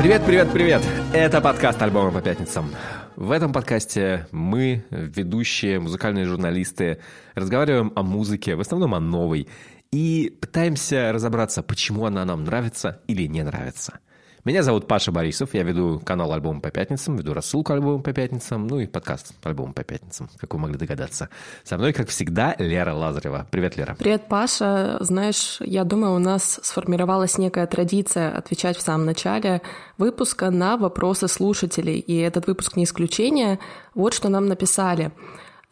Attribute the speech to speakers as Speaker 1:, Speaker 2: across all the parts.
Speaker 1: Привет, привет, привет! Это подкаст «Альбомы по пятницам». В этом подкасте мы, ведущие, музыкальные журналисты, разговариваем о музыке, в основном о новой, и пытаемся разобраться, почему она нам нравится или не нравится – меня зовут Паша Борисов, я веду канал «Альбом по пятницам», веду рассылку «Альбом по пятницам», ну и подкаст «Альбом по пятницам», как вы могли догадаться. Со мной, как всегда, Лера Лазарева. Привет, Лера.
Speaker 2: Привет, Паша. Знаешь, я думаю, у нас сформировалась некая традиция отвечать в самом начале выпуска на вопросы слушателей, и этот выпуск не исключение. Вот что нам написали.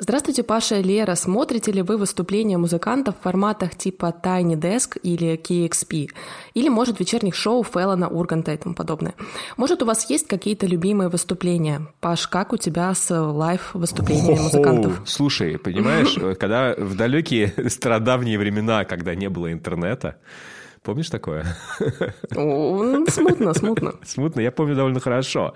Speaker 2: Здравствуйте, Паша и Лера. Смотрите ли вы выступления музыкантов в форматах типа Tiny Desk или KXP? Или, может, вечерних шоу Феллона, Урганта и тому подобное? Может, у вас есть какие-то любимые выступления? Паш, как у тебя с лайв-выступлениями музыкантов?
Speaker 1: Слушай, понимаешь, когда в далекие стародавние времена, когда не было интернета, Помнишь такое?
Speaker 2: Смутно, смутно.
Speaker 1: Смутно, я помню довольно хорошо.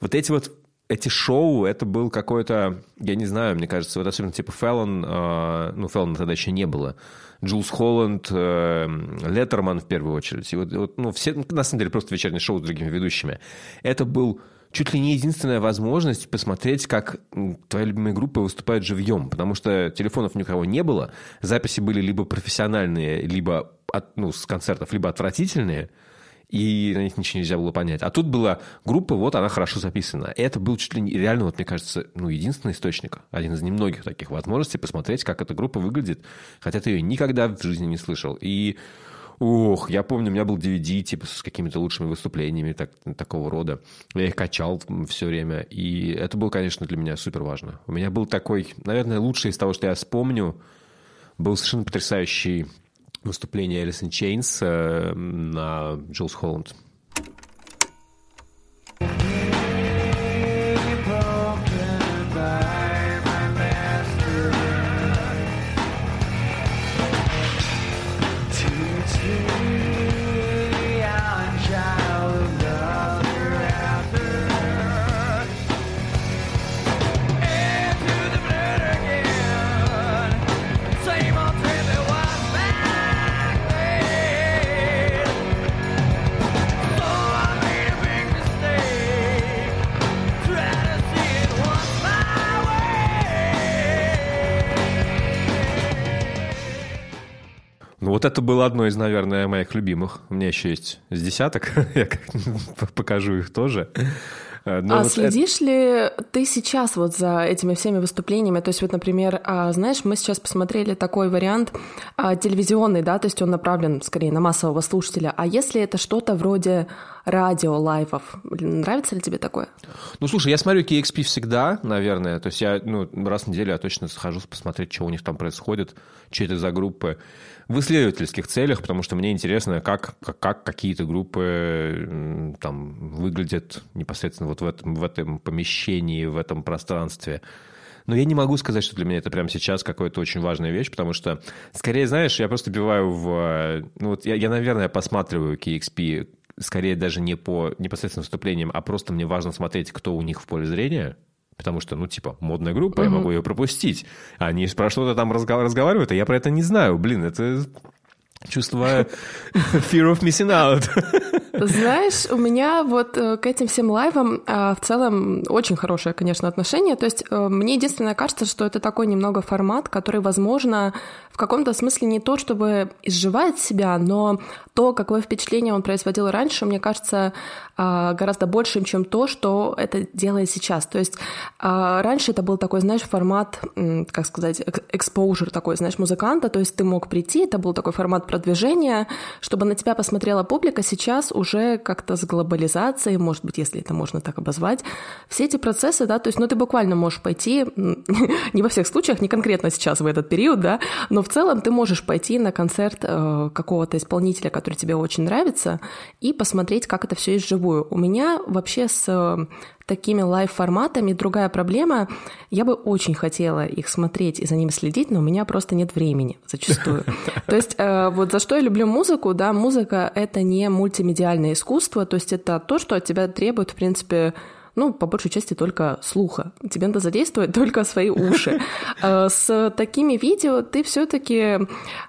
Speaker 1: Вот эти вот эти шоу, это был какой-то, я не знаю, мне кажется, вот особенно типа Феллон, э, ну, Феллона тогда еще не было, Джулс Холланд, э, Леттерман в первую очередь, и вот, вот, ну, все, ну, на самом деле, просто вечернее шоу с другими ведущими. Это был чуть ли не единственная возможность посмотреть, как твои любимые группы выступают живьем, потому что телефонов ни у кого не было, записи были либо профессиональные, либо от, ну, с концертов, либо отвратительные – и на них ничего нельзя было понять. А тут была группа, вот она хорошо записана. Это был чуть ли не реально, вот мне кажется, ну, единственный источник, один из немногих таких возможностей посмотреть, как эта группа выглядит, хотя ты ее никогда в жизни не слышал. И Ох, я помню, у меня был DVD, типа, с какими-то лучшими выступлениями так, такого рода. Я их качал все время, и это было, конечно, для меня супер важно. У меня был такой, наверное, лучший из того, что я вспомню, был совершенно потрясающий выступление Alice in Chains э, на Джилс Холланд. Вот это было одно из, наверное, моих любимых. У меня еще есть с десяток. Я покажу их тоже.
Speaker 2: Э, но а вот следишь это... ли ты сейчас вот за этими всеми выступлениями? То есть вот, например, а, знаешь, мы сейчас посмотрели такой вариант а, телевизионный, да, то есть он направлен скорее на массового слушателя. А если это что-то вроде радио лайвов, нравится ли тебе такое?
Speaker 1: Ну, слушай, я смотрю KXP всегда, наверное. То есть я ну, раз в неделю я точно схожу посмотреть, что у них там происходит, что это за группы в исследовательских целях, потому что мне интересно, как, как, как какие-то группы там выглядят непосредственно вот в этом, в этом помещении, в этом пространстве. Но я не могу сказать, что для меня это прямо сейчас какая-то очень важная вещь, потому что, скорее, знаешь, я просто биваю в... Ну, вот я, я, наверное, посматриваю KXP скорее даже не по непосредственным выступлениям, а просто мне важно смотреть, кто у них в поле зрения – Потому что, ну, типа, модная группа, я могу ее пропустить. Они про что-то там разговаривают, а я про это не знаю. Блин, это чувство fear of missing out.
Speaker 2: Знаешь, у меня вот э, к этим всем лайвам а, в целом очень хорошее, конечно, отношение. То есть э, мне единственное кажется, что это такой немного формат, который, возможно, в каком-то смысле не то, чтобы изживает себя, но то, какое впечатление он производил раньше, мне кажется, гораздо большим, чем то, что это делает сейчас. То есть а, раньше это был такой, знаешь, формат, как сказать, exposure такой, знаешь, музыканта, то есть ты мог прийти, это был такой формат продвижения, чтобы на тебя посмотрела публика. Сейчас уже как-то с глобализацией, может быть, если это можно так обозвать, все эти процессы, да, то есть, ну, ты буквально можешь пойти, не во всех случаях, не конкретно сейчас в этот период, да, но в целом ты можешь пойти на концерт э, какого-то исполнителя, который тебе очень нравится, и посмотреть, как это все есть вживую другую. У меня вообще с э, такими лайв-форматами другая проблема. Я бы очень хотела их смотреть и за ними следить, но у меня просто нет времени зачастую. То есть э, вот за что я люблю музыку, да, музыка — это не мультимедиальное искусство, то есть это то, что от тебя требует, в принципе, ну, по большей части только слуха. Тебе надо задействовать только свои уши. Э, с такими видео ты все-таки,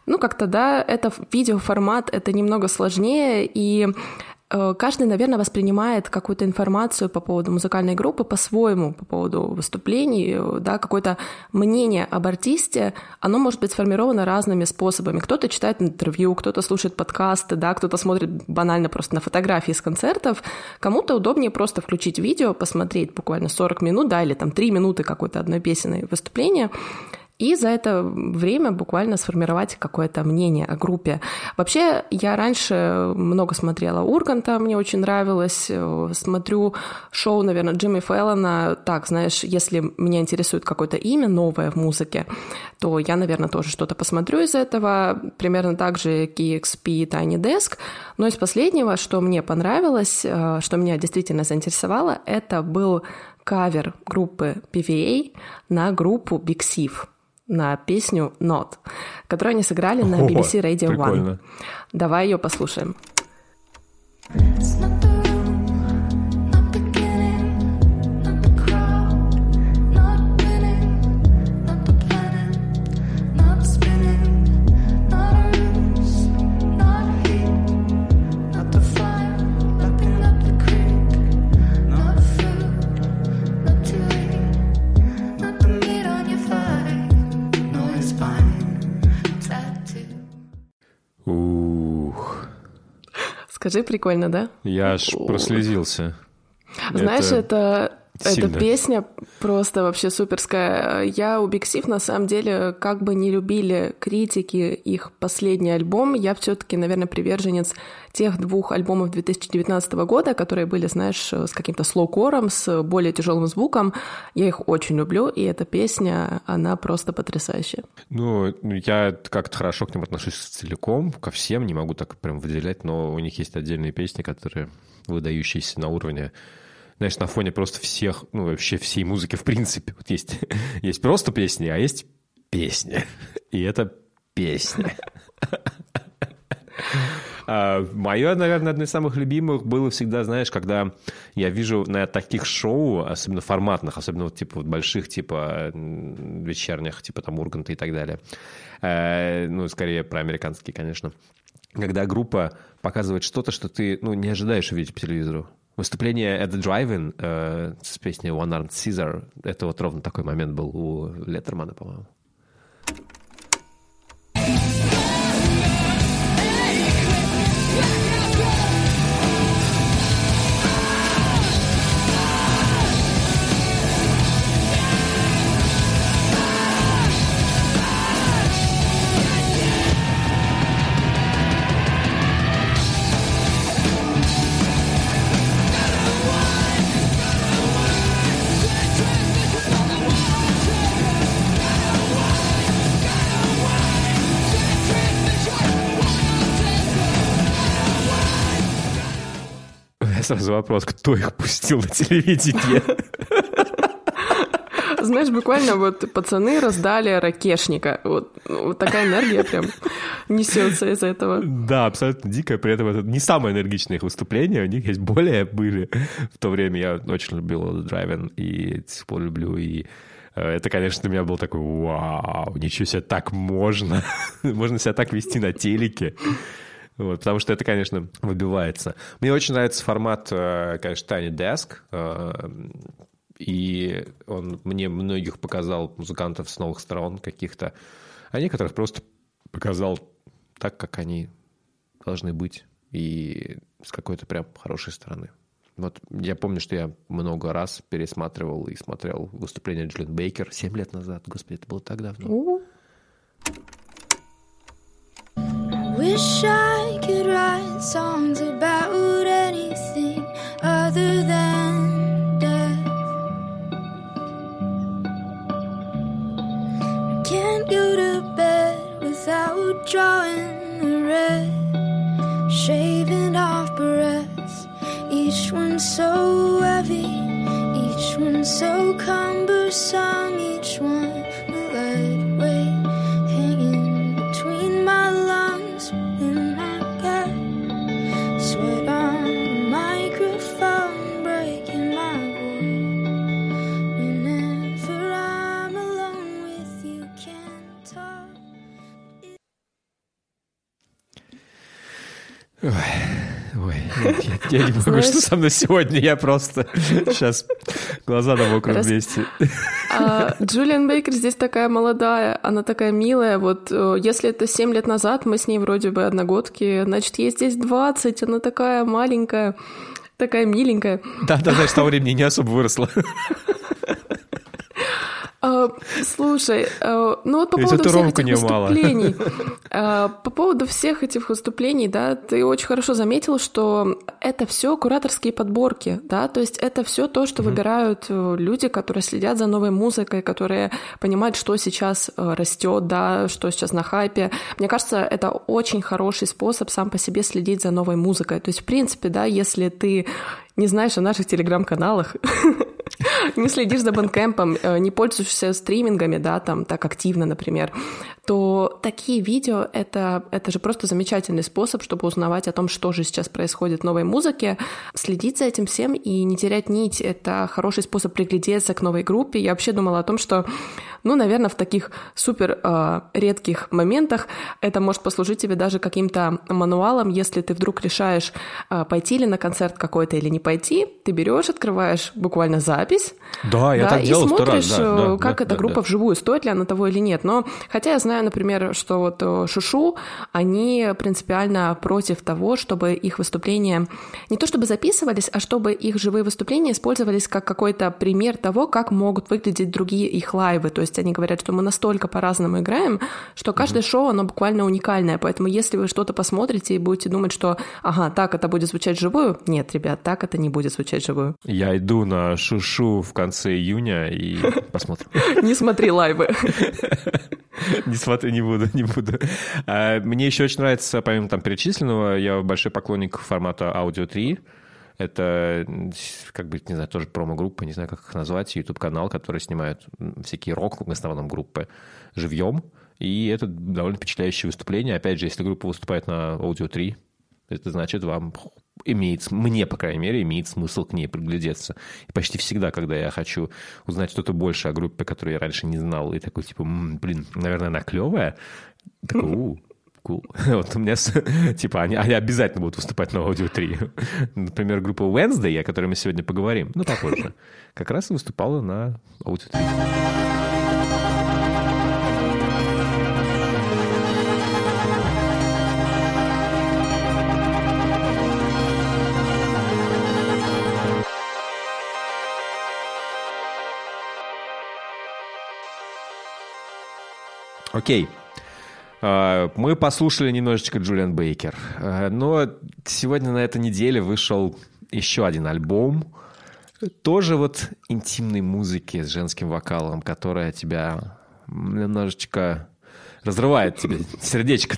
Speaker 2: ну, как-то, да, это видеоформат, это немного сложнее, и каждый, наверное, воспринимает какую-то информацию по поводу музыкальной группы по-своему, по поводу выступлений, э, да, какое-то мнение об артисте, оно может быть сформировано разными способами. Кто-то читает интервью, кто-то слушает подкасты, да, кто-то смотрит банально просто на фотографии с концертов. Кому-то удобнее просто включить видео, посмотреть буквально 40 минут, да, или там 3 минуты какой-то одной песенной выступления, и за это время буквально сформировать какое-то мнение о группе. Вообще, я раньше много смотрела Урганта, мне очень нравилось. Э, смотрю шоу, наверное, Джимми Фэллона. Так, знаешь, если меня интересует какое-то имя новое в музыке, то я, наверное, тоже что-то посмотрю из этого. Примерно так же KXP Tiny Desk. Но из последнего, что мне понравилось, э, что меня действительно заинтересовало, это был кавер группы PVA на группу Big Sif на песню Not, которую они сыграли на BBC Radio One. Давай ее послушаем. It's Скажи, прикольно, да?
Speaker 1: Я аж прослезился.
Speaker 2: Знаешь, это, это эта песня просто вообще суперская. Я у Big Sif, на самом деле, как бы не любили критики их последний альбом, я все таки наверное, приверженец тех двух альбомов 2019 года, которые были, знаешь, с каким-то слоукором, с более тяжелым звуком. Я их очень люблю, и эта песня, она просто потрясающая.
Speaker 1: Ну, я как-то хорошо к ним отношусь целиком, ко всем, не могу так прям выделять, но у них есть отдельные песни, которые выдающиеся на уровне знаешь, на фоне просто всех, ну, вообще всей музыки в принципе. Вот есть, есть просто песни, а есть песни. И это песня. А, Мое, наверное, одно из самых любимых было всегда, знаешь, когда я вижу на таких шоу, особенно форматных, особенно вот типа вот больших, типа вечерних, типа там Урганта и так далее, э, ну, скорее про американские, конечно, когда группа показывает что-то, что ты, ну, не ожидаешь увидеть по телевизору. Выступление at the Drive-In э, с песней One Armed Caesar, это вот ровно такой момент был у Леттермана, по-моему. Сразу вопрос, кто их пустил на телевидение?
Speaker 2: Знаешь, буквально вот пацаны раздали ракешника. Вот, вот такая энергия прям несется из этого.
Speaker 1: Да, абсолютно дикая. При этом это не самое энергичное их выступление. У них есть более были. В то время я очень любил Драйвен и до сих пор люблю. И э, это, конечно, для меня был такой, вау, ничего себе, так можно. можно себя так вести на телеке. Вот, потому что это, конечно, выбивается. Мне очень нравится формат, э, конечно, Tiny Desk. Э, и он мне многих показал музыкантов с новых сторон каких-то, а некоторых просто показал так, как они должны быть, и с какой-то прям хорошей стороны. Вот я помню, что я много раз пересматривал и смотрел выступление Джулиан Бейкер 7 лет назад. Господи, это было так давно. Wish I could write songs about anything other than death. Can't go to bed without drawing the red, shaving off breaths. Each one so heavy, each one so cumbersome, each one я, я не могу, Знаешь... что со мной сегодня. Я просто сейчас глаза на мокром Раз... месте.
Speaker 2: А, Джулиан Бейкер здесь такая молодая, она такая милая. Вот э, если это 7 лет назад, мы с ней вроде бы одногодки, значит, ей здесь 20, она такая маленькая, такая миленькая.
Speaker 1: Да-да, значит, с того времени не особо выросла.
Speaker 2: А, слушай, а, ну вот по поводу всех этих выступлений, а, по поводу всех этих выступлений, да, ты очень хорошо заметил, что это все кураторские подборки, да, то есть это все то, что выбирают э, люди, которые следят за новой музыкой, которые понимают, что сейчас э, растет, да, что сейчас на хайпе. Мне кажется, это очень хороший способ сам по себе следить за новой музыкой. То есть, в принципе, да, если ты не знаешь о наших телеграм-каналах, не следишь за бэнкэмпом, не пользуешься стримингами, да, там так активно, например, то такие видео это, это же просто замечательный способ, чтобы узнавать о том, что же сейчас происходит в новой музыке, следить за этим всем и не терять нить. Это хороший способ приглядеться к новой группе. Я вообще думала о том, что, ну, наверное, в таких супер э, редких моментах это может послужить тебе даже каким-то мануалом, если ты вдруг решаешь э, пойти ли на концерт какой-то или не пойти, ты берешь, открываешь буквально запись.
Speaker 1: Да, я да, так делал
Speaker 2: И смотришь,
Speaker 1: раз, да,
Speaker 2: да, как да, эта да, группа да. вживую, стоит ли она того или нет. Но хотя я знаю, например, что вот э, Шушу, они принципиально против того, чтобы их выступления не то чтобы записывались, а чтобы их живые выступления использовались как какой-то пример того, как могут выглядеть другие их лайвы. То есть они говорят, что мы настолько по-разному играем, что каждое mm-hmm. шоу, оно буквально уникальное. Поэтому если вы что-то посмотрите и будете думать, что, ага, так это будет звучать живую, нет, ребят, так это не будет звучать живую.
Speaker 1: Я иду на Шушу в конце июня и посмотрим.
Speaker 2: Не смотри лайвы.
Speaker 1: Не смотрю, не буду, не буду. А, мне еще очень нравится, помимо там перечисленного, я большой поклонник формата Audio 3. Это, как бы, не знаю, тоже промо-группа, не знаю, как их назвать, YouTube-канал, который снимает всякие рок, в основном группы, живьем. И это довольно впечатляющее выступление. Опять же, если группа выступает на Audio 3, это значит, вам имеет, мне, по крайней мере, имеет смысл к ней приглядеться. И почти всегда, когда я хочу узнать что-то больше о группе, которую я раньше не знал, и такой, типа, блин, наверное, она клевая, такой, у, Cool. Вот у меня, типа, они, они обязательно будут выступать на аудио 3. Например, группа Wednesday, о которой мы сегодня поговорим, ну, попозже, как раз выступала на аудио 3. Окей. А, мы послушали немножечко Джулиан Бейкер. А, но сегодня на этой неделе вышел еще один альбом. Тоже вот интимной музыки с женским вокалом, которая тебя немножечко разрывает тебе сердечко.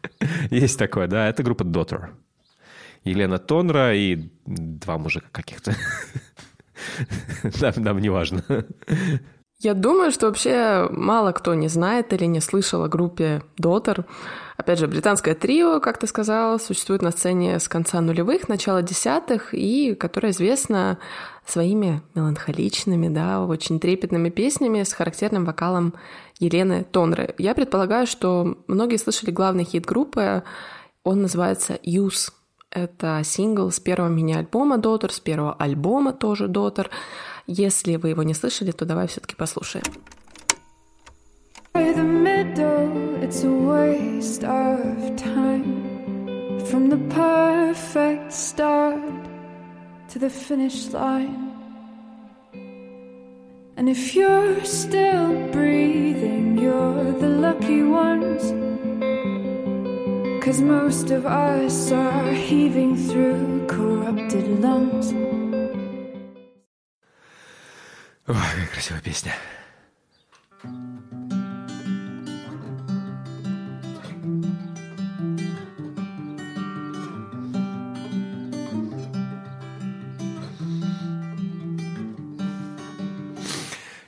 Speaker 1: Есть такое, да? Это группа Daughter. Елена Тонра и два мужика каких-то. Нам, нам не важно.
Speaker 2: Я думаю, что вообще мало кто не знает или не слышал о группе Дотер. Опять же, британское трио, как ты сказал, существует на сцене с конца нулевых, начала десятых, и которое известно своими меланхоличными, да, очень трепетными песнями с характерным вокалом Елены Тонры. Я предполагаю, что многие слышали главный хит группы, он называется «Use». Это сингл с первого мини-альбома Дотер, с первого альбома тоже Дотер. Если вы его не слышали, то давай все-таки послушаем. the middle, it's a waste of time from the perfect start to the finish line. And if you're still breathing, you're the lucky ones. Cause most of us are heaving through corrupted lungs. Ой, какая красивая песня.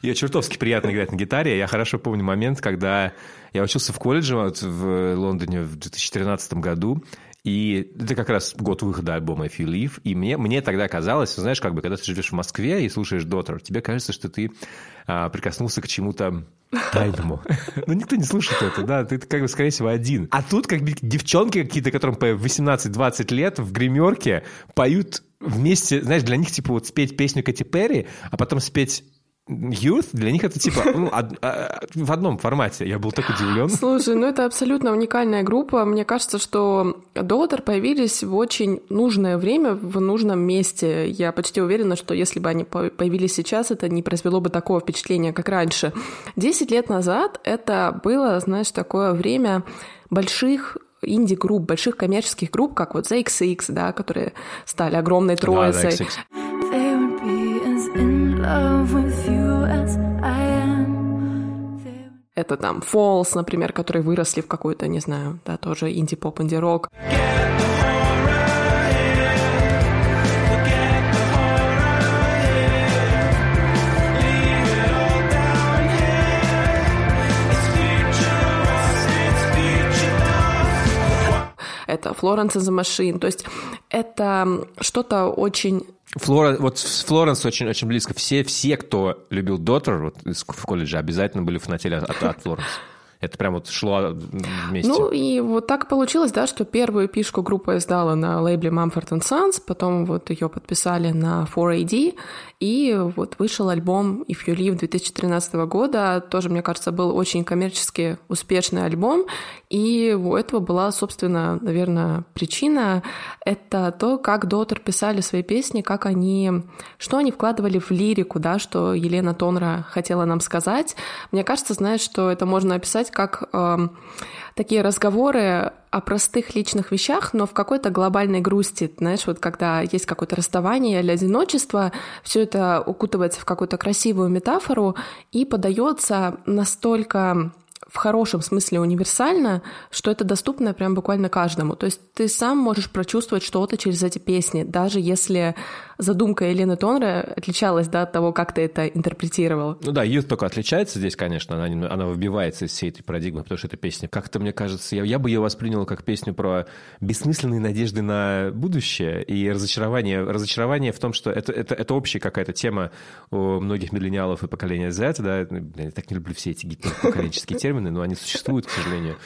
Speaker 1: Ее чертовски приятно играть на гитаре. Я хорошо помню момент, когда я учился в колледже вот, в Лондоне в 2013 году, и это как раз год выхода альбома If You Leave. И мне, мне тогда казалось, знаешь, как бы, когда ты живешь в Москве и слушаешь Daughter, тебе кажется, что ты а, прикоснулся к чему-то тайному. Ну, никто не слушает это, да, ты как бы, скорее всего, один. А тут как бы девчонки какие-то, которым по 18-20 лет в гримерке поют вместе, знаешь, для них, типа, вот спеть песню Кэти Перри, а потом спеть Youth для них это типа ну, од, а, в одном формате. Я был так удивлен.
Speaker 2: Слушай, ну это абсолютно уникальная группа. Мне кажется, что Daughter появились в очень нужное время, в нужном месте. Я почти уверена, что если бы они появились сейчас, это не произвело бы такого впечатления, как раньше. Десять лет назад это было, знаешь, такое время больших инди-групп, больших коммерческих групп, как вот ZXX, да, которые стали огромной троицей. Да, это там Falls, например, которые выросли в какой-то, не знаю, да, тоже инди-поп, инди-рок. это Florence and the Machine. То есть это что-то очень
Speaker 1: Флора, вот с Флоренс очень, очень близко. Все, все, кто любил Доттер вот, в колледже, обязательно были фанатели от, от Флоренс. Это прям вот шло вместе.
Speaker 2: Ну и вот так получилось, да, что первую пишку группа издала на лейбле Mumford Sons, потом вот ее подписали на 4AD, и вот вышел альбом If You Live 2013 года. Тоже, мне кажется, был очень коммерчески успешный альбом. И у этого была, собственно, наверное, причина. Это то, как Дотер писали свои песни, как они... Что они вкладывали в лирику, да, что Елена Тонра хотела нам сказать. Мне кажется, знаешь, что это можно описать как... Э, такие разговоры о простых личных вещах, но в какой-то глобальной грусти. Знаешь, вот когда есть какое-то расставание или одиночество, все это укутывается в какую-то красивую метафору и подается настолько в хорошем смысле универсально, что это доступно прям буквально каждому. То есть ты сам можешь прочувствовать что-то через эти песни, даже если задумка Елены Тонры отличалась да, от того, как ты это интерпретировал.
Speaker 1: Ну да, Youth только отличается здесь, конечно, она, она выбивается из всей этой парадигмы, потому что эта песня, как-то, мне кажется, я, я бы ее воспринял как песню про бессмысленные надежды на будущее и разочарование, разочарование в том, что это, это, это общая какая-то тема у многих миллениалов и поколения Z, да, я так не люблю все эти поколенческие термины, но они существуют, к сожалению.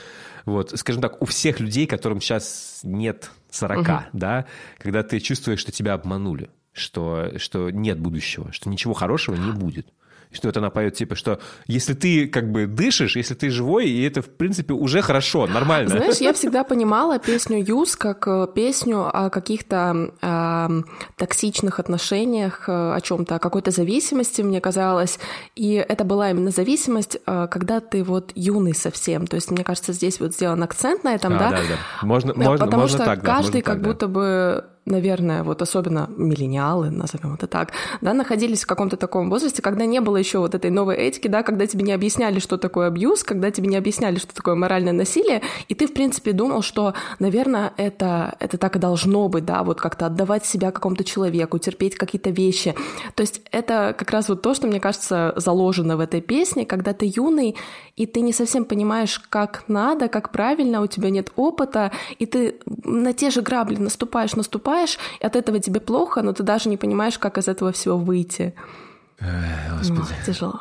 Speaker 1: Вот, скажем так, у всех людей, которым сейчас нет 40, угу. да, когда ты чувствуешь, что тебя обманули что, что нет будущего, что ничего хорошего не будет что это она поет, типа, что если ты как бы дышишь, если ты живой, и это, в принципе, уже хорошо, нормально.
Speaker 2: Знаешь, я всегда понимала песню Юз как э, песню о каких-то э, токсичных отношениях, э, о чем-то, о какой-то зависимости, мне казалось. И это была именно зависимость, э, когда ты вот юный совсем. То есть, мне кажется, здесь вот сделан акцент на этом, а, да? Да,
Speaker 1: да. Можно, можно,
Speaker 2: Потому
Speaker 1: можно
Speaker 2: что
Speaker 1: так,
Speaker 2: каждый
Speaker 1: да,
Speaker 2: как
Speaker 1: так,
Speaker 2: будто
Speaker 1: да.
Speaker 2: бы наверное, вот особенно миллениалы, назовем это так, да, находились в каком-то таком возрасте, когда не было еще вот этой новой этики, да, когда тебе не объясняли, что такое абьюз, когда тебе не объясняли, что такое моральное насилие, и ты, в принципе, думал, что, наверное, это, это так и должно быть, да, вот как-то отдавать себя какому-то человеку, терпеть какие-то вещи. То есть это как раз вот то, что, мне кажется, заложено в этой песне, когда ты юный, и ты не совсем понимаешь, как надо, как правильно, у тебя нет опыта, и ты на те же грабли наступаешь, наступаешь, и от этого тебе плохо, но ты даже не понимаешь, как из этого всего выйти.
Speaker 1: Эх, господи.
Speaker 2: Тяжело.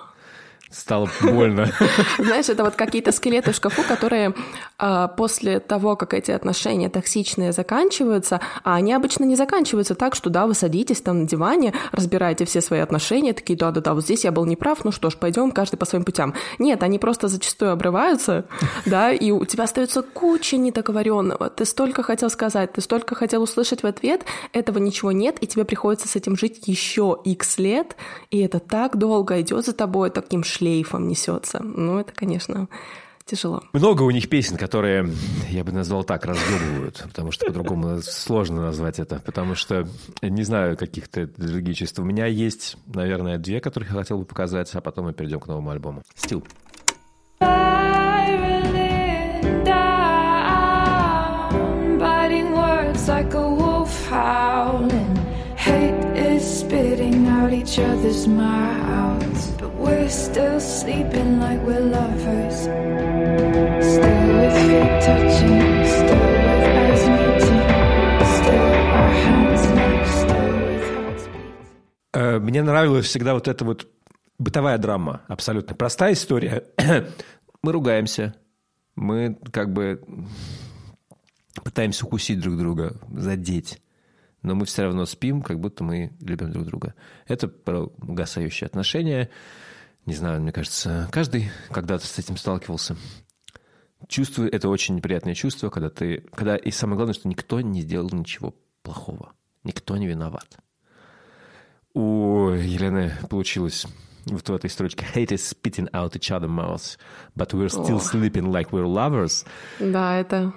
Speaker 1: Стало больно.
Speaker 2: Знаешь, это вот какие-то скелеты в шкафу, которые а, после того, как эти отношения токсичные заканчиваются, а они обычно не заканчиваются так, что да, вы садитесь там на диване, разбираете все свои отношения, такие, да-да-да, вот здесь я был неправ, ну что ж, пойдем каждый по своим путям. Нет, они просто зачастую обрываются, да, и у тебя остается куча недоговоренного. Ты столько хотел сказать, ты столько хотел услышать в ответ, этого ничего нет, и тебе приходится с этим жить еще x лет, и это так долго идет за тобой таким шлейфом несется. Ну, это, конечно, тяжело.
Speaker 1: Много у них песен, которые, я бы назвал так, разъебывают, потому что по-другому сложно назвать это, потому что не знаю каких-то других чувств. У меня есть, наверное, две, которые я хотел бы показать, а потом мы перейдем к новому альбому. Стил. like a wolf howling. Hate spitting out each other's mouths.
Speaker 3: we're still sleeping like we're lovers. Still with feet touching, still with eyes meeting, still our hands like still with hearts beating.
Speaker 1: Э, Мне нравилась всегда вот эта вот бытовая драма. Абсолютно простая история. Мы ругаемся. Мы как бы пытаемся укусить друг друга, задеть. Но мы все равно спим, как будто мы любим друг друга. Это про угасающие отношения. Не знаю, мне кажется, каждый когда-то с этим сталкивался. Чувствую, это очень неприятное чувство, когда ты... Когда, и самое главное, что никто не сделал ничего плохого. Никто не виноват. У Елены получилось вот в этой строчке Hate is spitting out each other mouths, but we're still
Speaker 2: О.
Speaker 1: sleeping like we're lovers.
Speaker 2: Да, это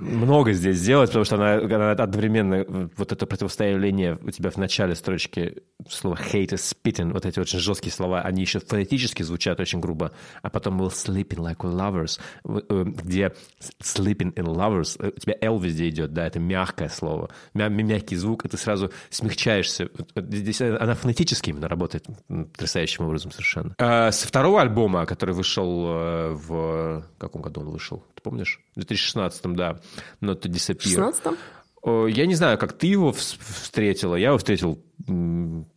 Speaker 1: Много здесь сделать, потому что она, она одновременно вот это противостояние у тебя в начале строчки слова hate is spitting, вот эти очень жесткие слова, они еще фонетически звучат очень грубо, а потом we're sleeping like lovers, э, где sleeping in lovers, э, у тебя L везде идет, да, это мягкое слово, мя- мягкий звук, и ты сразу смягчаешься. Здесь она фонетически именно работает потрясающим образом совершенно. А, Со второго альбома, который вышел э, в... каком году он вышел? Ты помнишь? В 2016, да. To
Speaker 2: в
Speaker 1: Disappear.
Speaker 2: 16-м?
Speaker 1: О, Я не знаю, как ты его вс- встретила. Я его встретил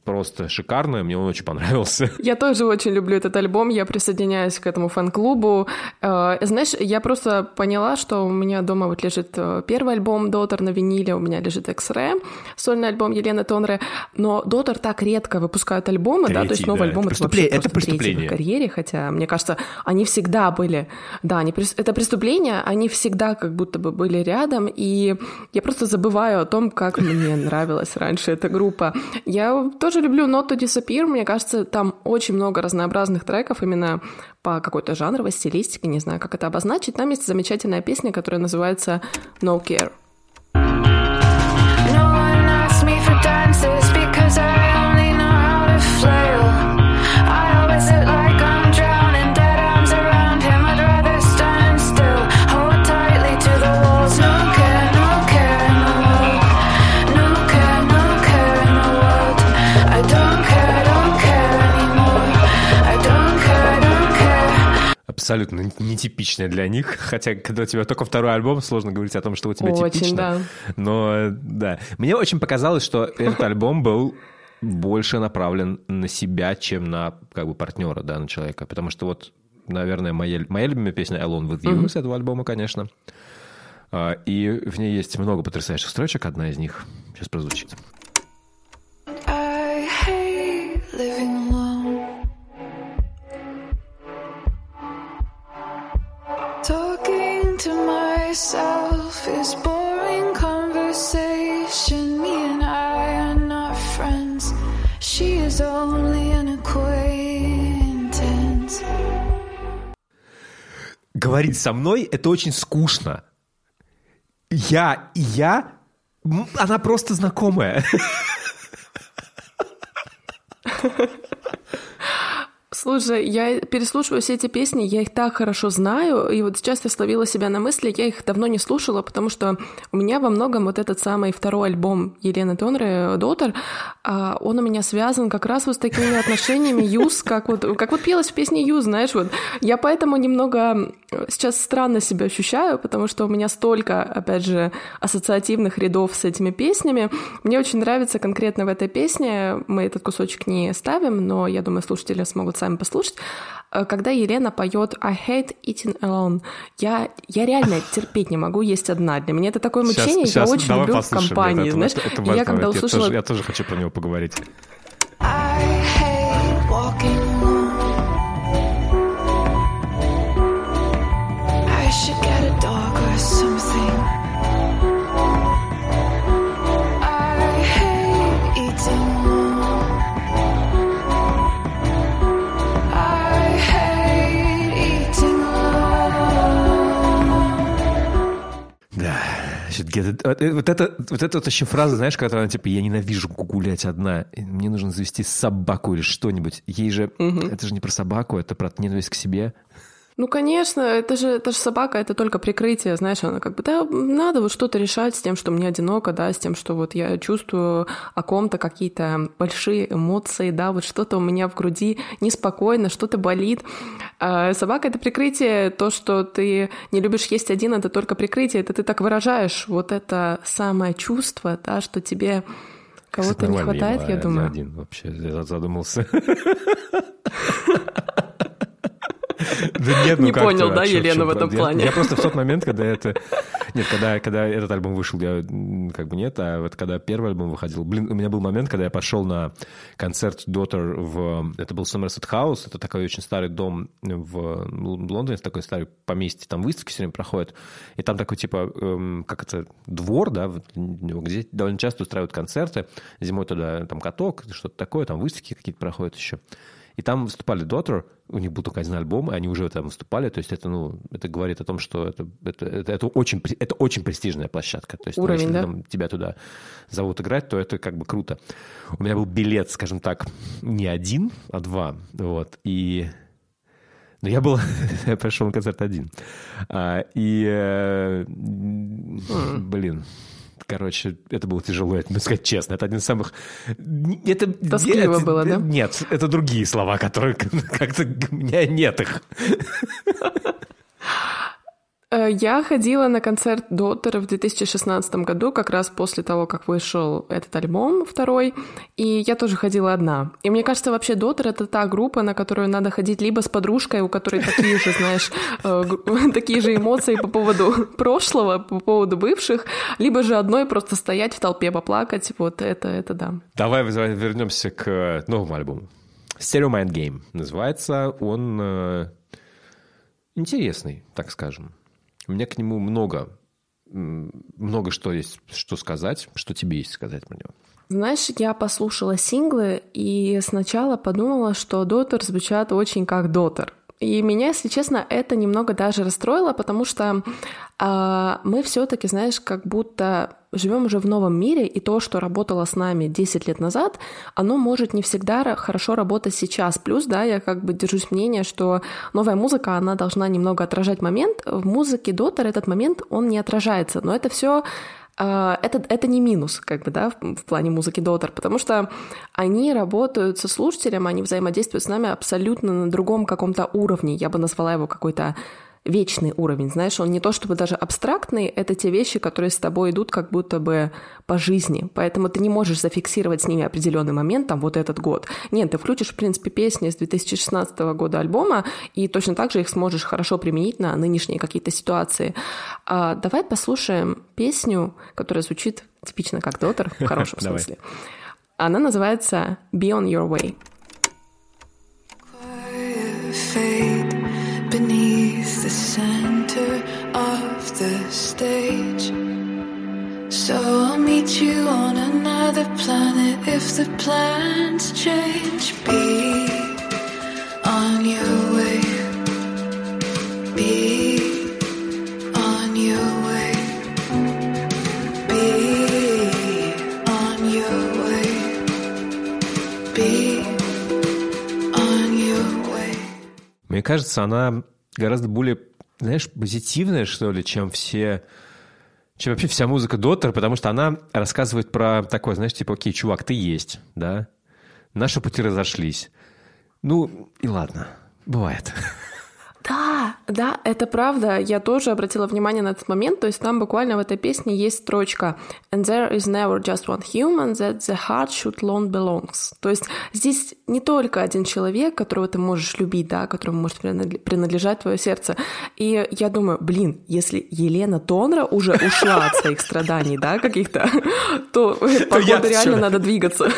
Speaker 1: просто шикарно. Мне он очень понравился.
Speaker 2: Я тоже очень люблю этот альбом, я присоединяюсь к этому фан-клубу. Э, Знаешь, я просто поняла, что у меня дома вот лежит э, первый альбом Дотер на виниле, у меня лежит X-Ray, сольный альбом Елены Тонре, но Дотер так редко выпускают альбомы, да, то есть
Speaker 1: Третий,
Speaker 2: новый
Speaker 1: да,
Speaker 2: альбом
Speaker 1: это
Speaker 2: это вообще
Speaker 1: это
Speaker 2: третий в
Speaker 1: преступление.
Speaker 2: их карьере, хотя, мне кажется, они всегда были, да, они, это преступление, они всегда как будто бы были рядом, и я просто забываю о том, как мне нравилась раньше эта группа. Я тоже люблю Not to Disappear, мне кажется, там очень много разнообразных треков именно по какой-то жанровой стилистике, не знаю, как это обозначить. Там есть замечательная песня, которая называется No Care.
Speaker 1: Абсолютно нетипичное для них. Хотя, когда у тебя только второй альбом, сложно говорить о том, что у тебя
Speaker 2: Очень,
Speaker 1: типично.
Speaker 2: да.
Speaker 1: Но, да. Мне очень показалось, что этот альбом был больше направлен на себя, чем на как бы партнера, да, на человека. Потому что вот, наверное, моя, моя любимая песня «Alone with You» с этого альбома, конечно. А, И в ней есть много потрясающих строчек. Одна из них сейчас прозвучит.
Speaker 3: I hate living to myself is boring conversation. Me and I are not friends. She is only an acquaintance.
Speaker 1: Говорить со мной – это очень скучно. Я и я, она просто знакомая.
Speaker 2: Слушай, я переслушиваю все эти песни, я их так хорошо знаю, и вот сейчас я словила себя на мысли, я их давно не слушала, потому что у меня во многом вот этот самый второй альбом Елены Тонры «Дотер», а, он у меня связан как раз вот с такими отношениями Юз, как вот, как вот пелось в песне Юз, знаешь, вот. Я поэтому немного сейчас странно себя ощущаю, потому что у меня столько, опять же, ассоциативных рядов с этими песнями. Мне очень нравится конкретно в этой песне, мы этот кусочек не ставим, но я думаю, слушатели смогут сами послушать, э, когда Елена поет I hate eating alone. Я, я реально терпеть не могу есть одна. Для меня это такое мучение, я очень люблю в компании,
Speaker 1: это-
Speaker 2: знаешь.
Speaker 1: это- это
Speaker 2: И
Speaker 1: важный
Speaker 2: я когда услышала...
Speaker 1: тоже, я тоже хочу про него поговорить.
Speaker 3: I
Speaker 1: Значит, get Вот э, вот это, вот это вот еще фраза, знаешь, когда она типа «я ненавижу гулять одна, мне нужно завести собаку или что-нибудь». Ей же, это же не про собаку, это про ненависть к себе.
Speaker 2: Ну, конечно, это же, это же собака, это только прикрытие, знаешь, она как бы, да, надо вот что-то решать с тем, что мне одиноко, да, с тем, что вот я чувствую о ком-то какие-то большие эмоции, да, вот что-то у меня в груди неспокойно, что-то болит. А собака — это прикрытие, то, что ты не любишь есть один, это только прикрытие, это ты так выражаешь вот это самое чувство, да, что тебе кого-то не хватает, я думаю.
Speaker 1: один вообще, я задумался. Да нет, ну
Speaker 2: Не
Speaker 1: как
Speaker 2: понял, да, Елена, в этом плане?
Speaker 1: Я просто в тот момент, когда это... Нет, когда, когда этот альбом вышел, я как бы нет, а вот когда первый альбом выходил, блин, у меня был момент, когда я пошел на концерт Daughter в... Это был Somerset House, это такой очень старый дом в ну, Лондоне, такой старый поместье, там выставки все время проходят, и там такой типа, эм, как это, двор, да, где довольно часто устраивают концерты, зимой туда там каток, что-то такое, там выставки какие-то проходят еще. И там выступали Daughter, у них был только один альбом, и они уже там выступали. То есть это, ну, это говорит о том, что это, это, это, это очень, это очень престижная площадка. То есть ну,
Speaker 2: Уровень,
Speaker 1: если
Speaker 2: да?
Speaker 1: там тебя туда зовут играть, то это как бы круто. У меня был билет, скажем так, не один, а два. Вот. И но я был, я пришел на концерт один. А, и, э, блин, короче, это было тяжело, это, сказать честно. Это один из самых... Это,
Speaker 2: Тоскливо
Speaker 1: это-
Speaker 2: было, да?
Speaker 1: Нет, это другие слова, которые как-то у меня нет их.
Speaker 2: Э, Я ходила на концерт Доттера в 2016 году, как раз после того, как вышел этот альбом второй, и я тоже ходила одна. И мне кажется, вообще Доттер — это та группа, на которую надо ходить либо с подружкой, у которой такие же, знаешь, э, такие же эмоции по поводу прошлого, по поводу бывших, либо же одной просто стоять в толпе, поплакать. Вот это, это да.
Speaker 1: Давай вернемся к э, новому альбому. Stereo Mind Game называется. Он интересный, так скажем. У меня к нему много, много что есть, что сказать, что тебе есть сказать про него.
Speaker 2: Знаешь, я послушала синглы и сначала подумала, что Дотер звучат очень как Дотер. И меня, если честно, это немного даже расстроило, потому что а, мы все-таки, знаешь, как будто живем уже в новом мире, и то, что работало с нами 10 лет назад, оно может не всегда хорошо работать сейчас. Плюс, да, я как бы держусь мнения, что новая музыка, она должна немного отражать момент. В музыке Дотер этот момент, он не отражается. Но это все это, это не минус, как бы, да, в, в плане музыки Дотер, потому что они работают со слушателем, они взаимодействуют с нами абсолютно на другом каком-то уровне. Я бы назвала его какой-то вечный уровень, знаешь, он не то чтобы даже абстрактный, это те вещи, которые с тобой идут как будто бы по жизни, поэтому ты не можешь зафиксировать с ними определенный момент, там, вот этот год. Нет, ты включишь, в принципе, песни с 2016 года альбома, и точно так же их сможешь хорошо применить на нынешние какие-то ситуации. А, давай послушаем песню, которая звучит типично как Дотер, в хорошем смысле. Она называется «Be on your way».
Speaker 3: Fade beneath the center of the stage. So I'll meet you on another planet if the plans change. Be on your way. Be on your way. Be on your way. Be on your way.
Speaker 1: Мне кажется, она гораздо более, знаешь, позитивная, что ли, чем все чем вообще вся музыка Доттер, потому что она рассказывает про такое, знаешь, типа, окей, чувак, ты есть, да, наши пути разошлись. Ну, и ладно, бывает.
Speaker 2: Да, да, это правда. Я тоже обратила внимание на этот момент. То есть там буквально в этой песне есть строчка «And there is never just one human that the heart should long belongs». То есть здесь не только один человек, которого ты можешь любить, да, которому может принадле- принадлежать твое сердце. И я думаю, блин, если Елена Тонра уже ушла от своих страданий, да, каких-то, то, походу, реально надо двигаться.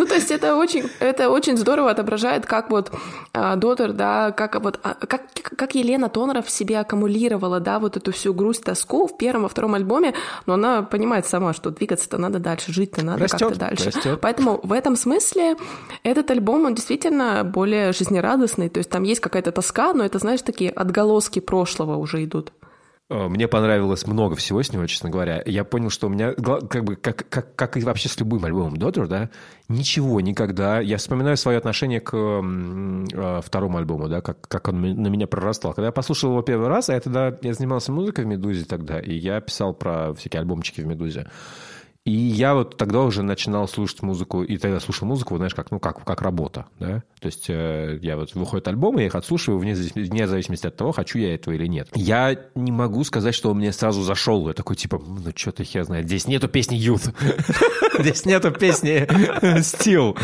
Speaker 2: Ну, то есть это очень, это очень здорово отображает, как вот а, Дотер, да, как вот, а, как, как Елена Тонера в себе аккумулировала, да, вот эту всю грусть, тоску в первом, во втором альбоме, но она понимает сама, что двигаться-то надо дальше, жить-то надо
Speaker 1: Растёт,
Speaker 2: как-то дальше.
Speaker 1: растёт.
Speaker 2: Поэтому в этом смысле этот альбом, он действительно более жизнерадостный, то есть там есть какая-то тоска, но это, знаешь, такие отголоски прошлого уже идут.
Speaker 1: Э, Мне понравилось много всего с него, честно говоря. Я понял, что у меня, как бы, как, как, как и вообще с любым альбомом Daughter, да, ничего никогда. Я вспоминаю свое отношение к э, второму альбому, да, как, как он на меня прорастал. Когда я послушал его первый раз, а я тогда, я занимался музыкой в «Медузе» тогда, и я писал про всякие альбомчики в «Медузе». И я вот тогда уже начинал слушать музыку, и тогда слушал музыку, знаешь, как, ну, как, как работа, да. То есть э, я вот выходит альбом, я их отслушиваю вне, вне зависимости от того, хочу я этого или нет. Я не могу сказать, что он мне сразу зашел. Я такой, типа, ну, что-то хер знает. Здесь нету песни Youth. Здесь нету песни Still.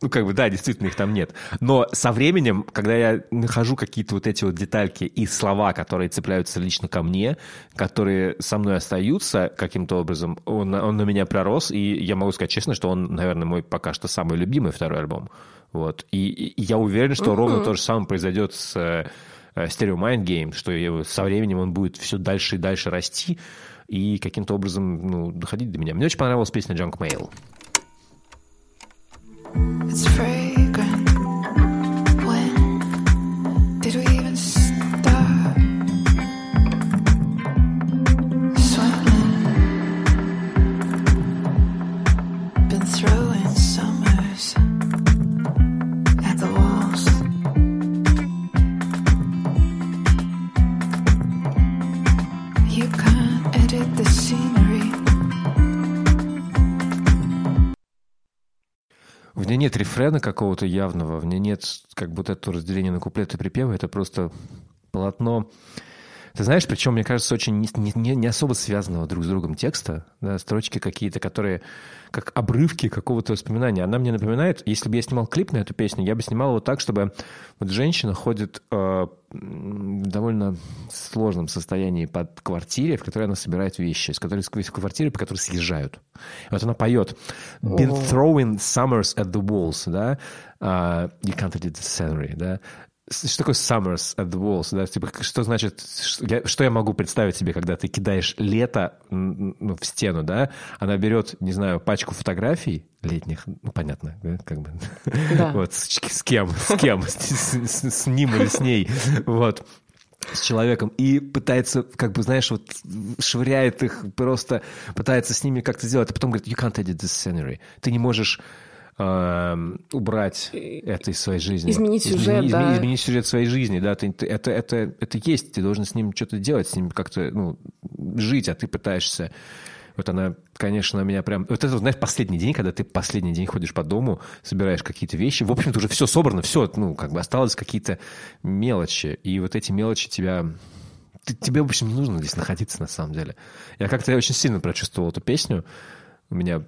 Speaker 1: Ну, как бы, да, действительно, их там нет. Но со временем, когда я нахожу какие-то вот эти вот детальки и слова, которые цепляются лично ко мне, которые со мной остаются каким-то образом, он на меня пророс, и я могу сказать честно, что он, наверное, мой пока что самый любимый второй альбом. Вот. И, и я уверен, что ровно то же самое произойдет с э, Stereo Mind Game, что со временем он будет все дальше и дальше расти и каким-то образом ну, доходить до меня. Мне очень понравилась песня Junk Mail.
Speaker 3: It's fragrant.
Speaker 1: Ней нет рефрена какого-то явного, в ней нет как вот этого разделения на куплеты и припевы, это просто полотно. Ты знаешь, причем, мне кажется, очень не, не- не особо связанного друг с другом текста, да, строчки какие-то, которые как обрывки какого-то воспоминания. Она мне напоминает, если бы я снимал клип на эту песню, я бы снимал его так, чтобы вот женщина ходит э, в довольно сложном состоянии под квартире, в которой она собирает вещи, с которой в квартире, по которой съезжают. И вот она поет «Been throwing summers at the walls», да, а, «You can't edit the scenery», да, что такое summers at the walls? Да? Типа, что значит, что я, могу представить себе, когда ты кидаешь лето ну, в стену, да? Она берет, не знаю, пачку фотографий летних, ну, понятно, да, как бы.
Speaker 2: Да.
Speaker 1: Вот, с, с кем, с кем, с ним или с ней, вот с человеком и пытается, как бы, знаешь, вот швыряет их просто, пытается с ними как-то сделать, а потом говорит, you can't edit this scenery. Ты не можешь эм, убрать это из своей жизни.
Speaker 2: Изменить сюжет,
Speaker 1: измени-
Speaker 2: да.
Speaker 1: Изменить сюжет своей жизни, да. Ты- ты- это, это, это есть, ты должен с ним что-то делать, с ним как-то, ну, жить, а ты пытаешься вот она, конечно, меня прям... Вот это, знаешь, последний день, когда ты последний день ходишь по дому, собираешь какие-то вещи. В общем-то, уже все собрано, все, ну, как бы осталось какие-то мелочи. И вот эти мелочи тебя... ты- тебе, в общем, не нужно здесь находиться, на самом деле. Я как-то очень сильно прочувствовал эту песню. У меня...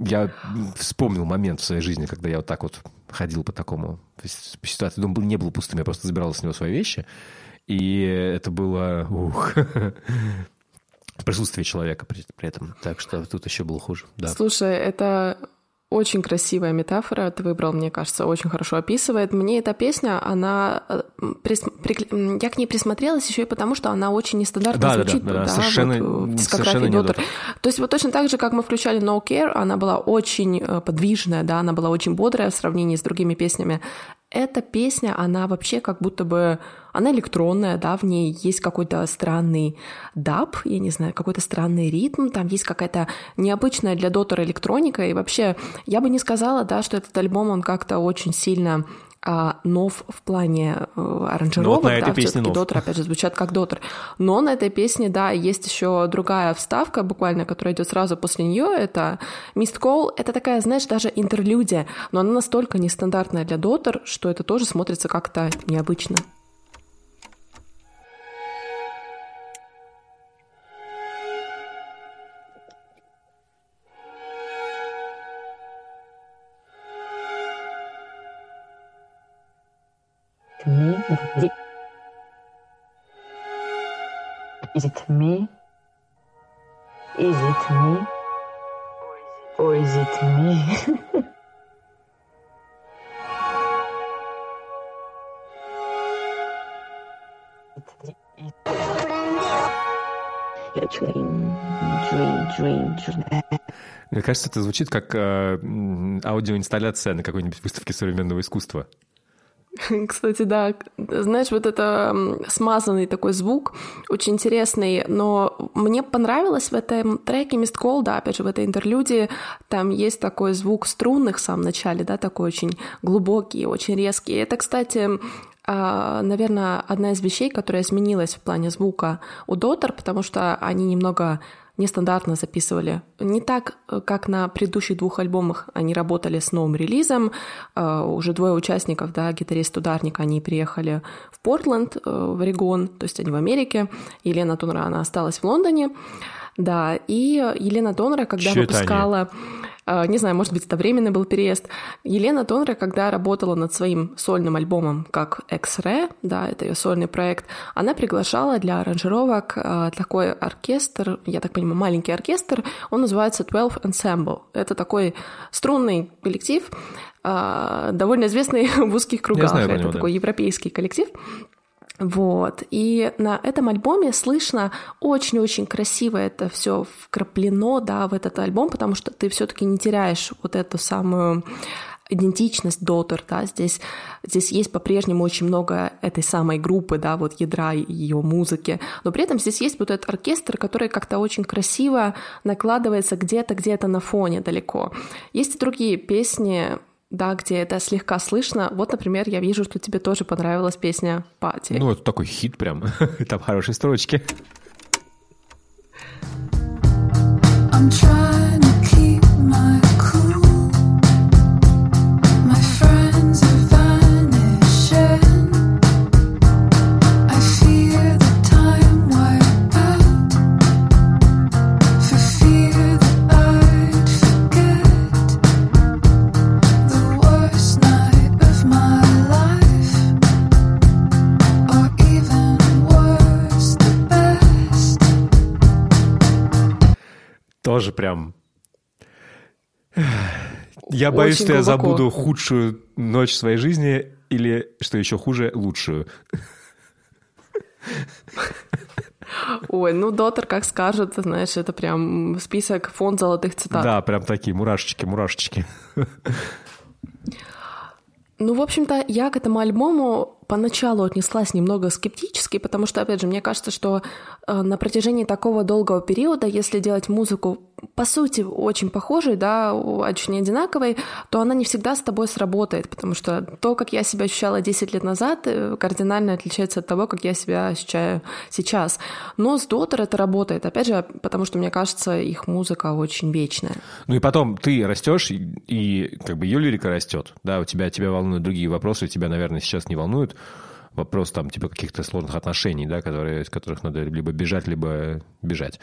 Speaker 1: Я вспомнил момент в своей жизни, когда я вот так вот ходил по такому... по ситуации. Дом был, не был пустым, я просто забирал с него свои вещи. И это было... Ух... В присутствии человека при, при этом. Так что тут еще было хуже. Да.
Speaker 2: Слушай, это очень красивая метафора ты выбрал, мне кажется, очень хорошо описывает. Мне эта песня, она... э, прис- м, Я к ней присмотрелась еще и потому, что она очень нестандартно
Speaker 1: Да, да,
Speaker 2: звучит.
Speaker 1: да, да, совершенно-
Speaker 2: вот, э, в
Speaker 1: совершенно
Speaker 2: дискографии
Speaker 1: не
Speaker 2: Daughter.
Speaker 1: Daughter.
Speaker 2: То есть вот точно так же, как мы включали No Care, она была очень э, подвижная, да, она была очень бодрая в сравнении с другими песнями. Эта песня, она вообще как будто бы... Она электронная, да, в ней есть какой-то странный даб, я не знаю, какой-то странный ритм, там есть какая-то необычная для Дотера электроника, и вообще я бы не сказала, да, что этот альбом, он как-то очень сильно а, нов в плане э, аранжировок,
Speaker 1: этой
Speaker 2: да,
Speaker 1: песне
Speaker 2: всё-таки
Speaker 1: нов.
Speaker 2: Опять же, звучат как Дотер. Но на этой песне, да, есть еще другая вставка, буквально, которая идет сразу после нее. Это Mist Call. Это такая, знаешь, даже интерлюдия, но она настолько нестандартная для Дотер, что это тоже смотрится как-то необычно.
Speaker 4: Me? Is it, is it me? Is it me? Or is it me? Dream, dream, dream, dream.
Speaker 1: Мне кажется, это звучит как э, аудиоинсталляция на какой-нибудь выставке современного искусства.
Speaker 2: Кстати, да. Знаешь, вот это смазанный такой звук, очень интересный, но мне понравилось в этом треке Mist Cold, да, опять же, в этой интерлюдии, там есть такой звук струнных в самом начале, да, такой очень глубокий, очень резкий. Это, кстати, а, наверное, одна из вещей, которая изменилась в плане звука у Дотер, потому что они немного нестандартно записывали. Не так, э, как на предыдущих двух альбомах они работали с новым релизом. Э, Уже двое участников, да, гитарист ударник, они приехали в Портленд, э, в Орегон, то есть они в Америке. Елена Тунра, она осталась в Лондоне. Да, и Елена Тонра, когда
Speaker 1: Чё
Speaker 2: выпускала э, не знаю, может быть, это временный был переезд. Елена Тонра, когда работала над своим сольным альбомом как X-Ray, да, это ее сольный проект, она приглашала для аранжировок э, такой оркестр, я так понимаю, маленький оркестр, он называется 12 Ensemble. Это такой струнный коллектив, э, довольно известный в узких кругах.
Speaker 1: знаю про
Speaker 2: это
Speaker 1: него, да.
Speaker 2: такой европейский коллектив. Вот. И на этом альбоме слышно очень-очень красиво это все вкраплено, да, в этот альбом, потому что ты все-таки не теряешь вот эту самую идентичность Дотер, да, здесь, здесь есть по-прежнему очень много этой самой группы, да, вот ядра ее музыки, но при этом здесь есть вот этот оркестр, который как-то очень красиво накладывается где-то, где-то на фоне далеко. Есть и другие песни, да, где это слегка слышно. Вот, например, я вижу, что тебе тоже понравилась песня «Пати».
Speaker 1: Ну, это такой хит прям. Там хорошие строчки.
Speaker 3: I'm trying
Speaker 1: Тоже прям... Я боюсь,
Speaker 2: Очень
Speaker 1: что я
Speaker 2: глубоко.
Speaker 1: забуду худшую ночь своей жизни или, что еще хуже, лучшую.
Speaker 2: Ой, ну Дотер как скажет, знаешь, это прям список фонд золотых цитат.
Speaker 1: Да, прям такие мурашечки, мурашечки.
Speaker 2: Ну, в общем-то, я к этому альбому поначалу отнеслась немного скептически, потому что, опять же, мне кажется, что э, на протяжении такого долгого периода, если делать музыку, по сути, очень похожей, да, очень одинаковой, то она не всегда с тобой сработает, потому что то, как я себя ощущала 10 лет назад, э, кардинально отличается от того, как я себя ощущаю сейчас. Но с Дотер это работает, опять же, потому что, мне кажется, их музыка очень вечная.
Speaker 1: Ну и потом ты растешь, и, и как бы ее лирика растет. Да, у тебя, тебя волнуют другие вопросы, тебя, наверное, сейчас не волнуют. Вопрос там типа каких-то сложных отношений, да, которые, из которых надо либо бежать, либо бежать.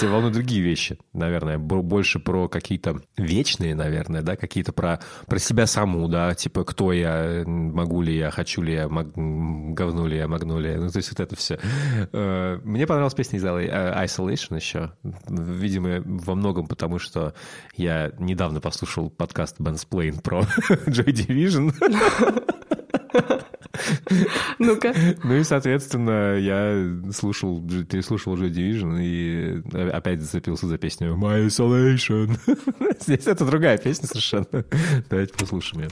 Speaker 1: Тебя волнуют другие вещи, наверное, бо- больше про какие-то вечные, наверное, да, какие-то про, про себя саму, да, типа кто я, могу ли я, хочу ли я, мог- говну ли я, могну ли я, ну, то есть вот это все. Мне понравилась песня из э, Isolation еще, видимо, во многом потому, что я недавно послушал подкаст Bensplain про Joy Division,
Speaker 2: Ну-ка.
Speaker 1: ну и, соответственно, я слушал, переслушал Joy Division и опять зацепился за песню My Isolation. Здесь это другая песня совершенно. Давайте послушаем ее.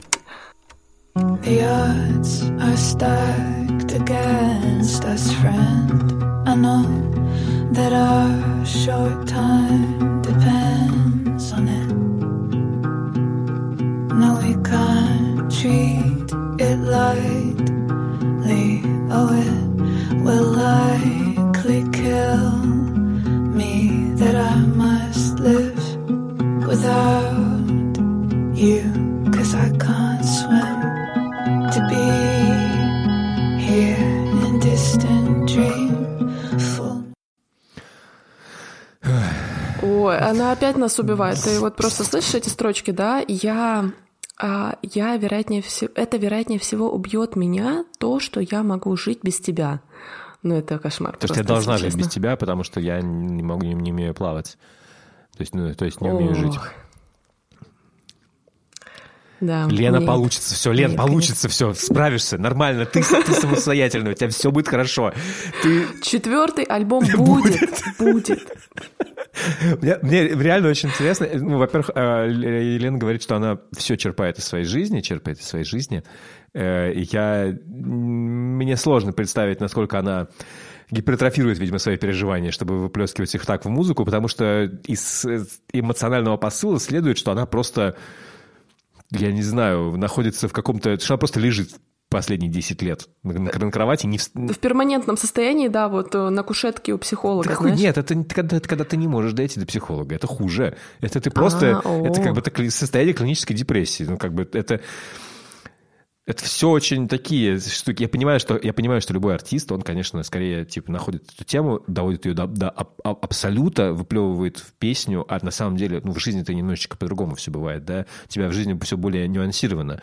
Speaker 3: The odds are stacked against us, friend. I know that our short time depends on it. No, we can't treat it lightly. Oh, it will likely kill me that I must live without you, cause I can't swim to be here in distant dreamful.
Speaker 2: Ой, она опять нас убивает. Ты вот просто слышишь эти строчки, да? Я, а, я вероятнее всего, это вероятнее всего убьет меня то, что я могу жить без тебя. Ну это кошмар.
Speaker 1: То есть я должна жить без тебя, потому что я не могу, не, не умею плавать. То есть, ну, то есть не умею жить.
Speaker 2: Ох. Да.
Speaker 1: Лена,
Speaker 2: нет.
Speaker 1: получится все, Лен,
Speaker 2: Нет,
Speaker 1: получится все, справишься, нормально, ты, ты самостоятельный, у тебя все будет хорошо. Ты
Speaker 2: Четвертый альбом будет, будет.
Speaker 1: Мне, мне реально очень интересно. Ну, во-первых, э, Елена говорит, что она все черпает из своей жизни, черпает из своей жизни. Э, И я... Мне сложно представить, насколько она гипертрофирует, видимо, свои переживания, чтобы выплескивать их так в музыку, потому что из эмоционального посыла следует, что она просто, я не знаю, находится в каком-то... Что она просто лежит последние 10 лет на, на- на кровати. Не в...
Speaker 2: В перманентном состоянии, да, вот э, на кушетке у психолога,
Speaker 1: Какой-
Speaker 2: знаешь.
Speaker 1: Нет, это, не- когда, это когда ты не можешь дойти до психолога. Это хуже. Это ты просто...
Speaker 2: А,
Speaker 1: это как бы так, состояние клинической депрессии. Ну, как бы это... Это все очень такие штуки. Я понимаю, что, я понимаю, что любой артист, он, конечно, скорее типа, находит эту тему, доводит ее до, до аб- аб- абсолюта, выплевывает в песню, а на самом деле, ну, в жизни это немножечко по-другому все бывает, да? У тебя в жизни все более нюансировано.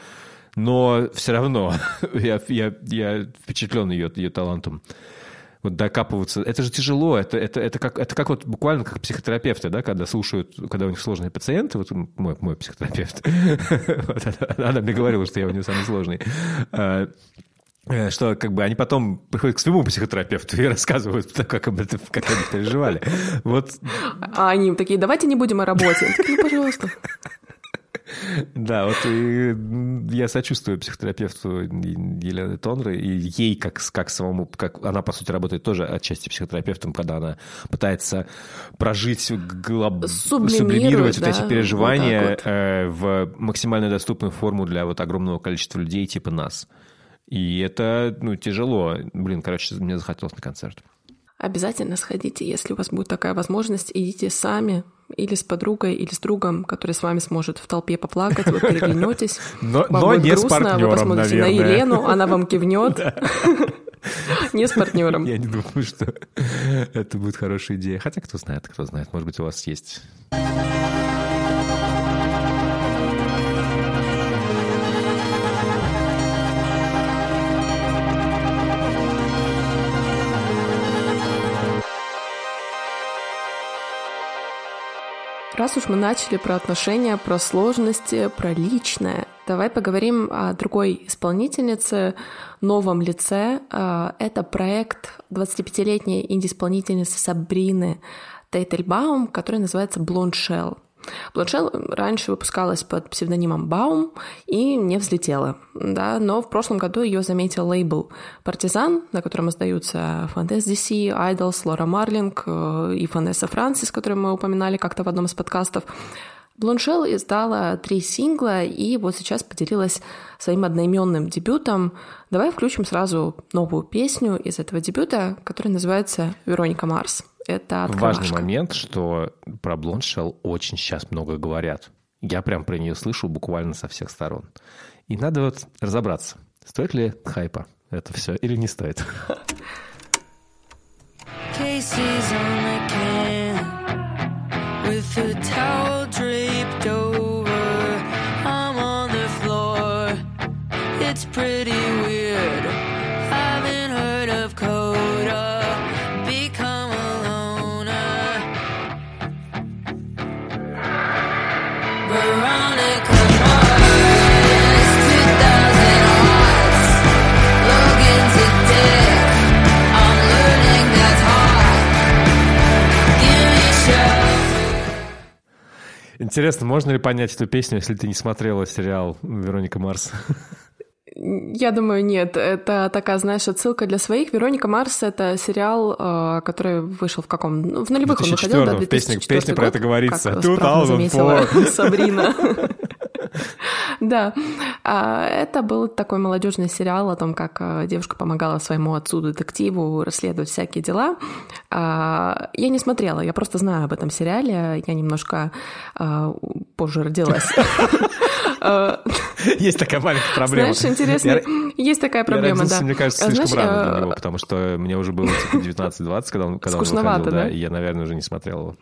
Speaker 1: Но все равно я, я, я впечатлен ее, ее талантом вот докапываться. Это же тяжело. Это, это, это, как, это как вот буквально как психотерапевты, да, когда слушают, когда у них сложные пациенты, вот мой, мой психотерапевт, она мне говорила, что я у нее самый сложный, А, э, что как бы они потом приходят к своему психотерапевту и рассказывают, как, об этом, как они переживали. Вот,
Speaker 2: А они такие, давайте не будем о работе. Ну, пожалуйста.
Speaker 1: Да, вот я сочувствую психотерапевту Елены Тонры и ей как, как самому, как она, по сути, работает тоже отчасти психотерапевтом, когда она пытается прожить, глоб- сублимировать вот
Speaker 2: да,
Speaker 1: эти переживания
Speaker 2: вот вот.
Speaker 1: э, в максимально доступную форму для вот огромного количества людей типа нас. И это, ну, тяжело. Блин, короче, мне захотелось на концерт.
Speaker 2: Обязательно сходите, если у вас будет такая возможность, идите сами или с подругой, или с другом, который с вами сможет в толпе поплакать, вы переглянетесь.
Speaker 1: Но,
Speaker 2: Вам
Speaker 1: но
Speaker 2: будет
Speaker 1: не с
Speaker 2: грустно,
Speaker 1: партнером,
Speaker 2: вы посмотрите
Speaker 1: наверное.
Speaker 2: на Елену, она вам кивнет. Не с партнером.
Speaker 1: Я не думаю, что это будет хорошая идея. Хотя, кто знает, кто знает. Может быть, у вас есть
Speaker 2: Раз уж мы начали про отношения, про сложности, про личное, давай поговорим о другой исполнительнице, новом лице. А, Это проект 25-летней инди-исполнительницы Сабрины Тейтельбаум, который называется Blonde Shell. Shell раньше выпускалась под псевдонимом Baum и не взлетела, да, но в прошлом году ее заметил лейбл «Партизан», на котором издаются Fantasy DC, Idols, Лора Марлинг э, и Фанесса Франсис, которую мы упоминали как-то в одном из подкастов. Блоншел издала три сингла и вот сейчас поделилась своим одноименным дебютом. Давай включим сразу новую песню из этого дебюта, которая называется «Вероника Марс». Это
Speaker 1: важный
Speaker 2: открывашка.
Speaker 1: момент, что про Блоншелл очень сейчас много говорят. Я прям про нее слышу буквально со всех сторон. И надо вот разобраться, стоит ли хайпа это все или не стоит.
Speaker 5: Casey's on the can with a towel
Speaker 1: Интересно, можно ли понять эту песню, если ты не смотрела сериал «Вероника Марс»?
Speaker 2: Я думаю, нет. Это такая, знаешь, отсылка для своих. «Вероника Марс» — это сериал, э, который вышел в каком... Ну, в нулевых он выходил, да,
Speaker 1: 2004-м, в песне-
Speaker 2: 2004
Speaker 1: песне про
Speaker 2: год,
Speaker 1: это говорится.
Speaker 2: Как
Speaker 1: 2004.
Speaker 2: заметила Сабрина. Да, А, это был такой молодежный сериал о том, как э, девушка помогала своему отцу-детективу расследовать всякие дела. А, Я не смотрела, я просто знаю об этом сериале. Я немножко э, позже родилась. Э,
Speaker 1: Есть такая маленькая проблема.
Speaker 2: Знаешь, интересно, есть такая проблема,
Speaker 1: родился,
Speaker 2: да.
Speaker 1: мне кажется,
Speaker 2: А,
Speaker 1: слишком
Speaker 2: знаешь,
Speaker 1: рано для него, потому что мне уже было типа 19-20, когда он, когда он выходил, да,
Speaker 2: да?
Speaker 1: и я, наверное, уже не смотрел его.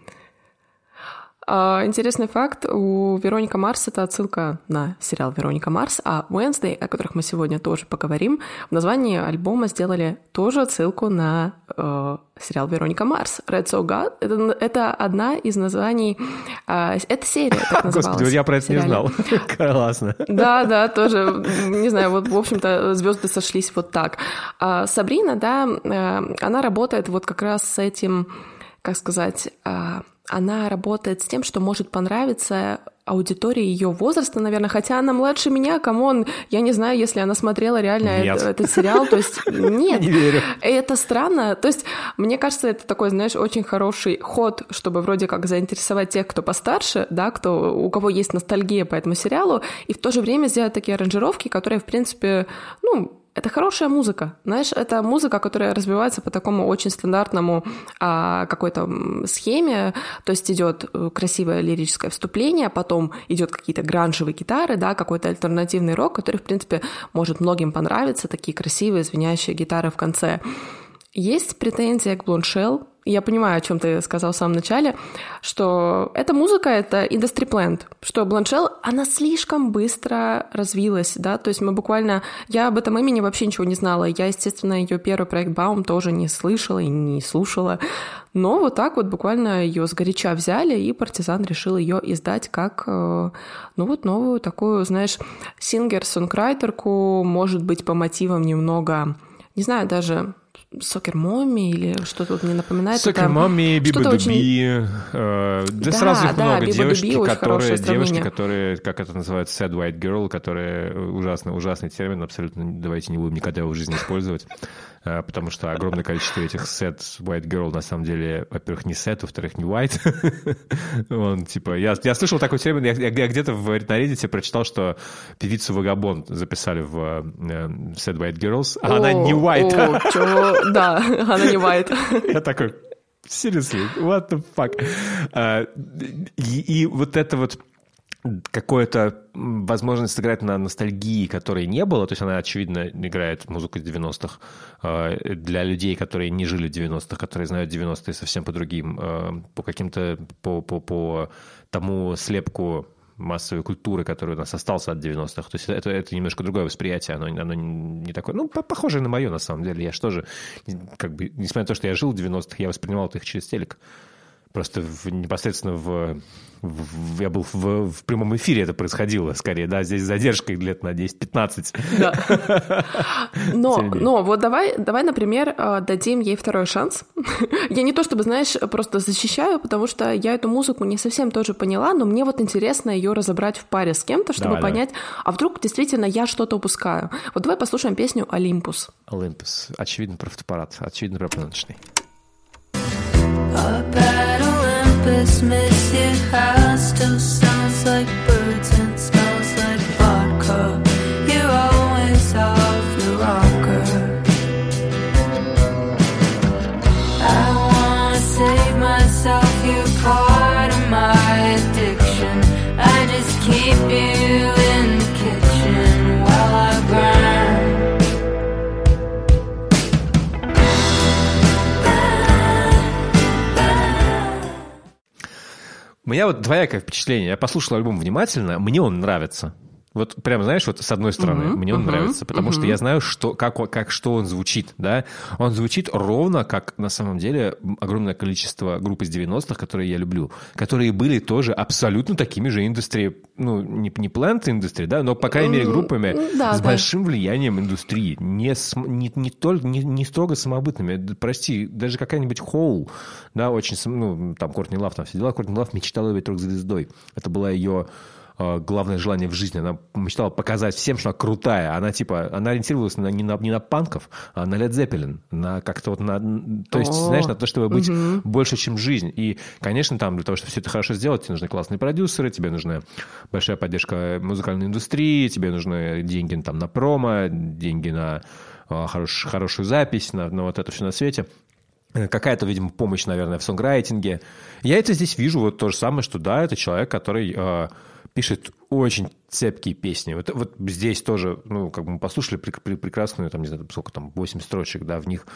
Speaker 2: А, Интересный факт, у Вероника Марс это отсылка на сериал Вероника Марс, а Wednesday, о которых мы сегодня тоже поговорим, в названии альбома сделали тоже отсылку на э, сериал Вероника Марс. Rat Saw God это, это одна из названий, а, это серия так называлась.
Speaker 1: Господи, вот я про это не
Speaker 2: сериале.
Speaker 1: знал. Классно.
Speaker 2: Да, да, тоже, не знаю, вот, в общем-то, звезды сошлись вот так. А Сабрина, да, э, она работает вот как раз с этим, как сказать, а, она работает с тем, что может понравиться аудитории ее возраста, наверное, хотя она младше меня, come on, я не знаю, если она смотрела реально
Speaker 1: Нет.
Speaker 2: это- этот сериал, то есть нет.
Speaker 1: Не верю.
Speaker 2: И это странно. То есть, мне кажется, это такой, знаешь, очень хороший ход, чтобы вроде как заинтересовать тех, кто постарше, да, кто, у кого есть ностальгия по этому сериалу, и в то же время сделать такие аранжировки, которые, в принципе, ну, это хорошая музыка. Знаешь, это музыка, которая развивается по такому очень стандартному а, какой-то схеме. То есть идет э, красивое лирическое вступление, потом идет какие-то гранжевые гитары, да, какой-то альтернативный рок, который, в принципе, может многим понравиться, такие красивые звенящие гитары в конце. Есть претензия к Blonde Я понимаю, о чем ты сказал в самом начале, что эта музыка — это industry plant, что Blonde она слишком быстро развилась, да, то есть мы буквально... Я об этом имени вообще ничего не знала. Я, естественно, ее первый проект Baum тоже не слышала и не слушала. Но вот так вот буквально ее сгоряча взяли, и партизан решил ее издать как, э, ну вот новую такую, знаешь, сингер-сонкрайтерку, может быть, по мотивам немного, не знаю, даже Сокер Момми или что-то вот мне напоминает.
Speaker 1: Сокер
Speaker 2: Это
Speaker 1: Мамми, Биба
Speaker 2: очень-
Speaker 1: Дуби. э, Да
Speaker 2: Да,
Speaker 1: сразу их
Speaker 2: да,
Speaker 1: много.
Speaker 2: Биба
Speaker 1: Девушки,
Speaker 2: Дуби
Speaker 1: которые, девушки, которые, как это называется, sad white girl, которые э, ужасный, термин, абсолютно давайте не будем никогда его в жизни использовать, потому что огромное количество этих sad white girl на самом деле, во-первых, не sad, во-вторых, не white. Он, типа, я, я слышал такой термин, я, я где-то в, на Reddit прочитал, что певицу Вагабонд записали в э, sad white girls, а она не
Speaker 2: О,
Speaker 1: white.
Speaker 2: о, чё? Да, она не white.
Speaker 1: Я такой, seriously, what the fuck? А, И, и вот это вот какое-то возможность сыграть на ностальгии, которой не было, то есть она, очевидно, играет музыку из 90-х э, для людей, которые не жили в 90-х, которые знают 90-е совсем по другим, э, по каким-то, по, по, по тому слепку массовой культуры, который у нас остался от 90-х. То есть это, это немножко другое восприятие, оно, оно не такое, ну, по- похожее на мое, на самом деле. Я же тоже, как бы, несмотря на то, что я жил в 90-х, я воспринимал это их через телек. Просто в- непосредственно в, в- я был в, в прямом эфире это происходило, скорее, да, здесь с задержкой лет на 10-15.
Speaker 2: Да. Но, но вот давай, давай, например, э, дадим ей второй шанс. Я не то чтобы, знаешь, просто защищаю, потому что я эту музыку не совсем тоже поняла, но мне вот интересно ее разобрать в паре с кем-то, чтобы
Speaker 1: Давай, давай.
Speaker 2: понять, а вдруг действительно я что-то упускаю. Вот давай послушаем песню «Олимпус».
Speaker 1: Олимпус. Очевидно, про фотоаппарат. Очевидно, про пленочный.
Speaker 5: Up Christmas, your heart's still.
Speaker 1: Меня вот двоякое впечатление. Я послушал альбом внимательно, мне он нравится. Вот прям, знаешь, вот с одной стороны,
Speaker 2: Мгм,
Speaker 1: мне он
Speaker 2: мгм,
Speaker 1: нравится, потому что
Speaker 2: мгм.
Speaker 1: я знаю, что, как, как, что он звучит, да. Он звучит ровно, как на самом деле огромное количество групп из 90-х, которые я люблю, которые были тоже абсолютно такими же индустрии, ну, не, не plant индустрии, да, но, по крайней мере,
Speaker 2: М,
Speaker 1: группами
Speaker 2: да,
Speaker 1: с
Speaker 2: да.
Speaker 1: большим влиянием индустрии, не, не, не, только, не, не строго самобытными. Прости, даже какая-нибудь Хоул, да, очень, ну, там, Кортни Лав, там все дела, Кортни Лав мечтала быть рок-звездой. Это было ее главное желание в жизни. Она мечтала показать всем, что она крутая. Она, типа, она ориентировалась на, не, на, не на панков, а на Led Zeppelin. На как-то вот на... То есть,
Speaker 2: О,
Speaker 1: знаешь, на то, чтобы быть больше, чем жизнь. И, конечно, там для того, чтобы все это хорошо сделать, тебе нужны классные продюсеры, тебе нужна большая поддержка музыкальной индустрии, тебе нужны деньги там, на промо, деньги на э, хорош- хорошую запись, на, на вот это все на свете. Э, Какая-то, видимо, помощь, наверное, в сонграйтинге. Я это здесь вижу вот то же самое, что да, это человек, который э, пишет очень цепкие песни. Вот, вот здесь тоже, ну, как бы мы послушали прек- пре- прекрасную, там, не знаю, сколько там, 8 строчек, да, в них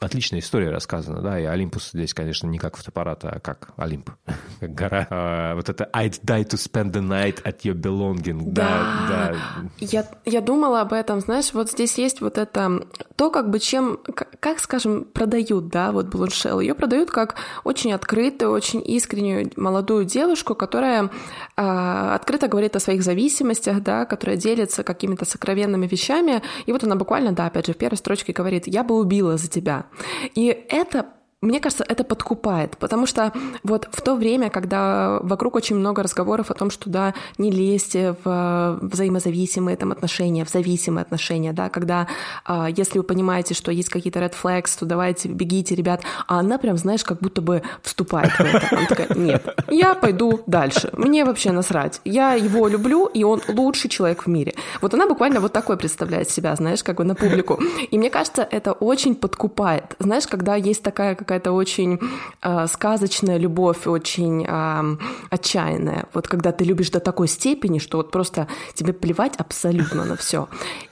Speaker 1: отличная история рассказана, да, и Олимпус здесь, конечно, не как фотоаппарат, а как Олимп, как гора. А, вот это I'd die to spend the night at your belonging, да, да.
Speaker 2: Я, я думала об этом, знаешь, вот здесь есть вот это, то, как бы чем, как, скажем, продают, да, вот Блуншелл. Ее продают как очень открытую, очень искреннюю молодую девушку, которая а, открыто говорит о своих зависимостях, да, которая делится какими-то сокровенными вещами. И вот она буквально, да, опять же, в первой строчке говорит, я бы убила за тебя. И это мне кажется, это подкупает, потому что вот в то время, когда вокруг очень много разговоров о том, что да, не лезьте в взаимозависимые там отношения, в зависимые отношения, да, когда а, если вы понимаете, что есть какие-то red flags, то давайте бегите, ребят, а она прям, знаешь, как будто бы вступает в это. Она такая, нет, я пойду дальше, мне вообще насрать, я его люблю, и он лучший человек в мире. Вот она буквально вот такой представляет себя, знаешь, как бы на публику. И мне кажется, это очень подкупает. Знаешь, когда есть такая какая-то очень э, сказочная любовь, очень э, отчаянная. Вот когда ты любишь до такой степени, что вот просто тебе плевать абсолютно на все.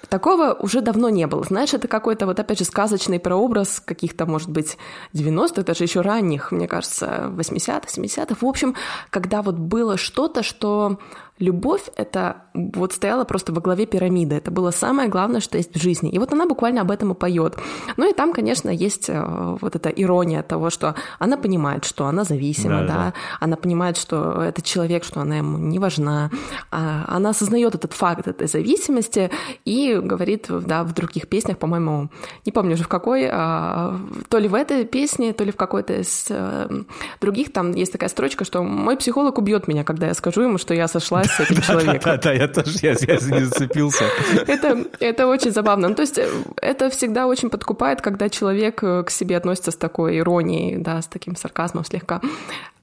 Speaker 2: Такого уже давно не было. Знаешь, это какой-то вот опять же сказочный прообраз каких-то, может быть, 90-х, даже еще ранних, мне кажется, 80-х, 70-х. В общем, когда вот было что-то, что любовь это вот стояла просто во главе пирамиды. Это было самое главное, что есть в жизни. И вот она буквально об этом и поет. Ну и там, конечно, есть э, вот эта ирония того, что она понимает, что она зависима,
Speaker 1: Да,
Speaker 2: да,
Speaker 1: да.
Speaker 2: она понимает, что этот человек, что она ему не важна, А она осознает этот факт этой зависимости и говорит, да, в других песнях, по-моему, не помню уже в какой, а, то ли в этой песне, то ли в какой-то из э, других, там есть такая строчка, что мой психолог убьет меня, когда я скажу ему, что я с этим человеком.
Speaker 1: Да-да, я тоже, я, я не зацепился.
Speaker 2: Это, это очень забавно. Ну, то есть это всегда очень подкупает, когда человек э, к себе относится с такой иронией, да, с таким сарказмом слегка.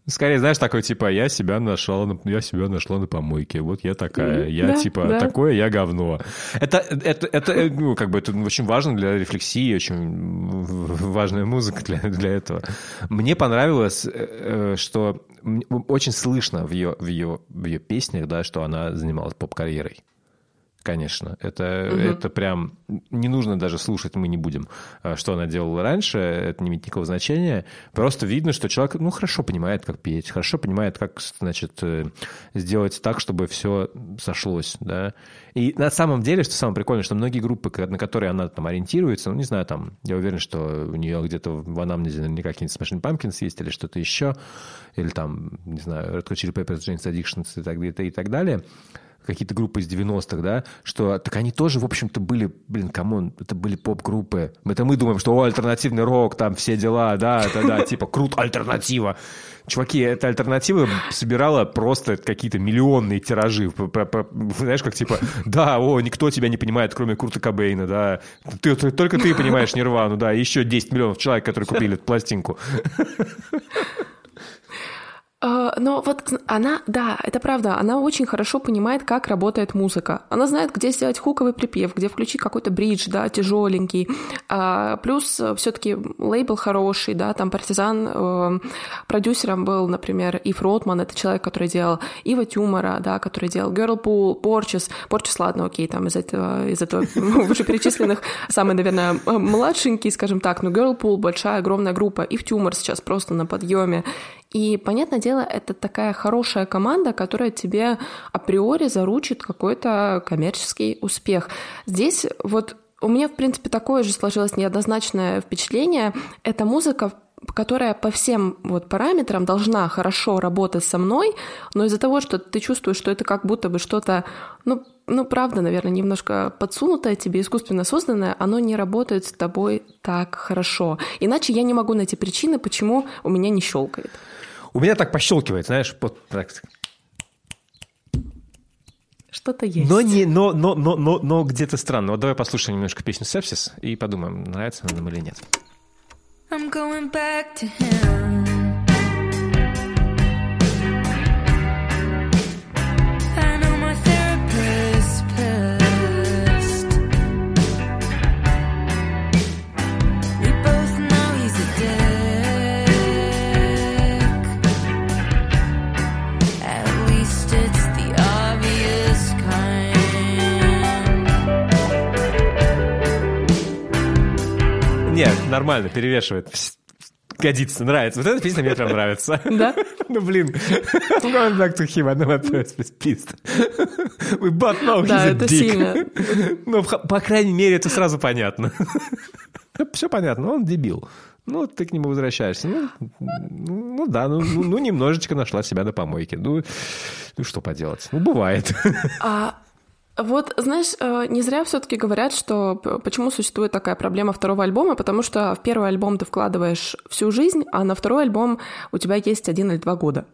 Speaker 1: Скорее, знаешь, такой типа, я себя нашла, на- я себя нашла на помойке, вот я такая, я
Speaker 2: да,
Speaker 1: типа
Speaker 2: да.
Speaker 1: такое, я говно. Это, это, это, э, ну, как бы, это очень важно для рефлексии, очень важная музыка для, для этого. Мне понравилось, э, что очень слышно в ее, в ее, в ее песнях, да, что она занималась поп-карьерой. Конечно, это, это прям не нужно даже слушать, мы не будем, а, что она делала раньше, это не имеет никакого значения. Просто видно, что человек, ну, хорошо понимает, как петь, хорошо понимает, как, значит, э, сделать так, чтобы все сошлось, да. И на самом деле, что самое прикольное, что многие группы, на которые она там ориентируется, ну, не знаю, там, я уверен, что у нее где-то в анамнезе наверняка какие-нибудь Smashing Pumpkins есть или что-то еще, или там, не знаю, Red Hot Chili Peppers, Jane's Addictions и так, и так далее, какие-то группы из 90-х, да, что так они тоже, в общем-то, были, блин, come on, это были поп-группы. Это мы думаем, что о, альтернативный рок, там все дела, да, да, да, типа, крут, альтернатива. Чуваки, эта альтернатива собирала просто какие-то миллионные тиражи. Знаешь, как типа, да, о, никто тебя не понимает, кроме Курта Кобейна, да. Ты, ты- только ты понимаешь Нирвану, да, еще 10 миллионов человек, которые купили эту пластинку.
Speaker 2: А, Но вот она, да, это правда, она очень хорошо понимает, как работает музыка. Она знает, где сделать хуковый припев, где включить какой-то бридж, да, тяжеленький. А, Плюс все-таки лейбл хороший, да, там партизан э, продюсером был, например, Ив Ротман, это человек, который делал Ива Тюмора, да, который делал Girlpool, Порчес. Порчес, ладно, окей, там из этого, из этого вышеперечисленных самый, наверное, младшенький, скажем так, но Girlpool большая, огромная группа. Ив Тюмор сейчас просто на подъеме. И, понятное дело, это такая хорошая команда, которая тебе априори заручит какой-то коммерческий успех. Здесь вот у меня, в принципе, такое же сложилось неоднозначное впечатление. Это музыка, которая по всем вот параметрам должна хорошо работать со мной, но из-за того, что ты чувствуешь, что это как будто бы что-то, ну, ну, правда, наверное, немножко подсунутое тебе, искусственно созданное, оно не работает с тобой так хорошо. Иначе я не могу найти причины, почему у меня не щелкает.
Speaker 1: У меня так пощелкивает, знаешь, вот так.
Speaker 2: Что-то есть.
Speaker 1: Но, не, но, но, но, но, но где-то странно. Вот давай послушаем немножко песню «Сепсис» и подумаем, нравится она нам или нет.
Speaker 5: I'm going back to him.
Speaker 1: Нет, нормально, перевешивает. Годится, нравится. Вот эта песня мне прям нравится.
Speaker 2: Да?
Speaker 1: Ну, блин. Going back to him, I know first was pissed. We both know
Speaker 2: Да, это сильно.
Speaker 1: Ну, по крайней мере, это сразу понятно. Все понятно, он дебил. Ну, ты к нему возвращаешься. Ну, ну, ну да, ну, ну, ну, немножечко нашла себя на помойке. Ну, ну, что поделать? Ну, бывает.
Speaker 2: А Вот, знаешь, э, не зря все-таки говорят, что почему существует такая проблема второго альбома, потому что в первый альбом ты вкладываешь всю жизнь, а на второй альбом у тебя есть один или два года.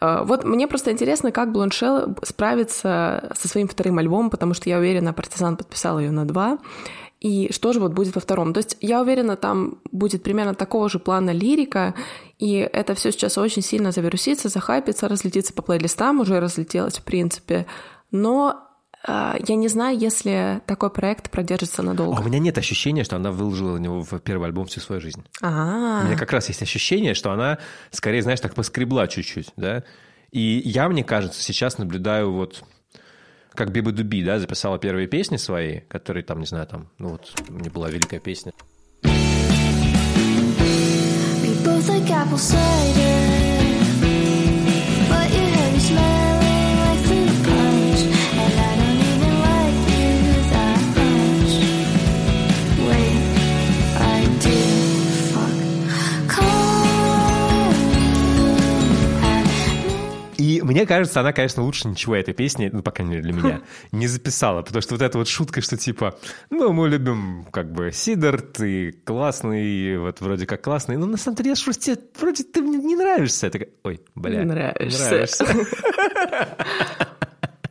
Speaker 2: Э, Вот мне просто интересно, как Блоншел справится со своим вторым альбомом, потому что я уверена, Партизан подписал ее на два. И что же вот будет во втором? То есть я уверена, там будет примерно такого же плана лирика, и это все сейчас очень сильно завирусится, захайпится, разлетится по плейлистам, уже разлетелось в принципе. Но я не знаю, если такой проект продержится
Speaker 1: А
Speaker 2: надолго.
Speaker 1: у меня нет ощущения, что она выложила на него в первый альбом всю свою жизнь.
Speaker 2: А,
Speaker 1: У меня как раз есть ощущение, что она, скорее, знаешь, так поскребла чуть-чуть, да. И я, мне кажется, сейчас наблюдаю вот как Биба Дуби, да, записала первые песни свои, которые там, не знаю, там, ну вот, у меня была великая песня.
Speaker 6: We both like apple cider,
Speaker 1: мне кажется, она, конечно, лучше ничего этой песни, ну, по крайней мере, для меня, не записала. Потому что вот эта вот шутка, что типа, ну, мы любим как бы Сидор, ты классный, вот вроде как классный, но на самом деле, я ж вроде, тебе- вроде ты мне не нравишься. Я такая, ой, бля.
Speaker 2: Не нравишься.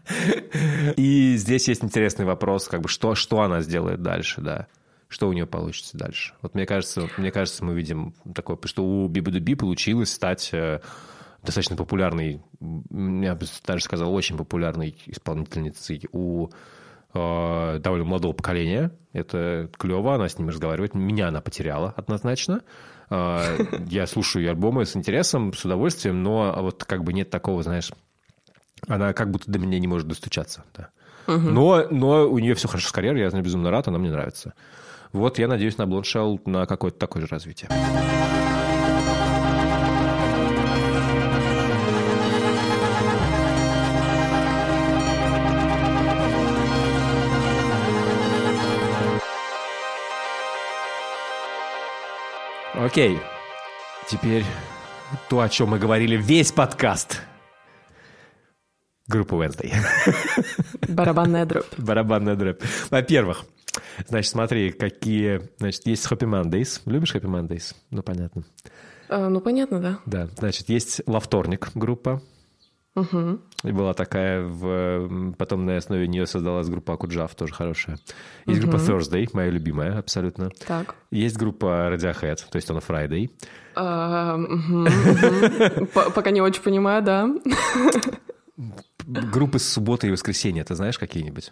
Speaker 1: И здесь есть интересный вопрос, как бы, что, что она сделает дальше, да. Что у нее получится дальше? Вот мне кажется, мне кажется, мы видим такое, что у Биби Дуби получилось стать э, достаточно популярной, я бы даже сказал, очень популярной исполнительницей у э, довольно молодого поколения. Это клево, она с ним разговаривает. Меня она потеряла однозначно. Э, Я слушаю ее альбомы с интересом, с удовольствием, но вот как бы нет такого, знаешь, она как будто до меня не может достучаться. Да. Но, но у нее все хорошо с карьерой, я нее безумно рад, она мне нравится. Вот я надеюсь на Блоншелл на какое-то такое же развитие. Окей. Теперь то, о чем мы говорили весь подкаст. Группа Wednesday.
Speaker 2: барабанная дробь.
Speaker 1: Барабанная дробь. Во-первых, значит, смотри, какие... Значит, есть Happy Mondays. Любишь Happy Mondays? Ну, понятно.
Speaker 2: А, ну, понятно, да.
Speaker 1: Да, значит, есть Лавторник группа. И была такая, в, потом на основе нее создалась группа Акуджав, тоже хорошая. Есть группа Thursday, моя любимая, абсолютно.
Speaker 2: Так.
Speaker 1: Есть группа Radiohead, то есть она Friday.
Speaker 2: А, Пока не очень понимаю, да.
Speaker 1: Группы с субботы и воскресенья, ты знаешь какие-нибудь?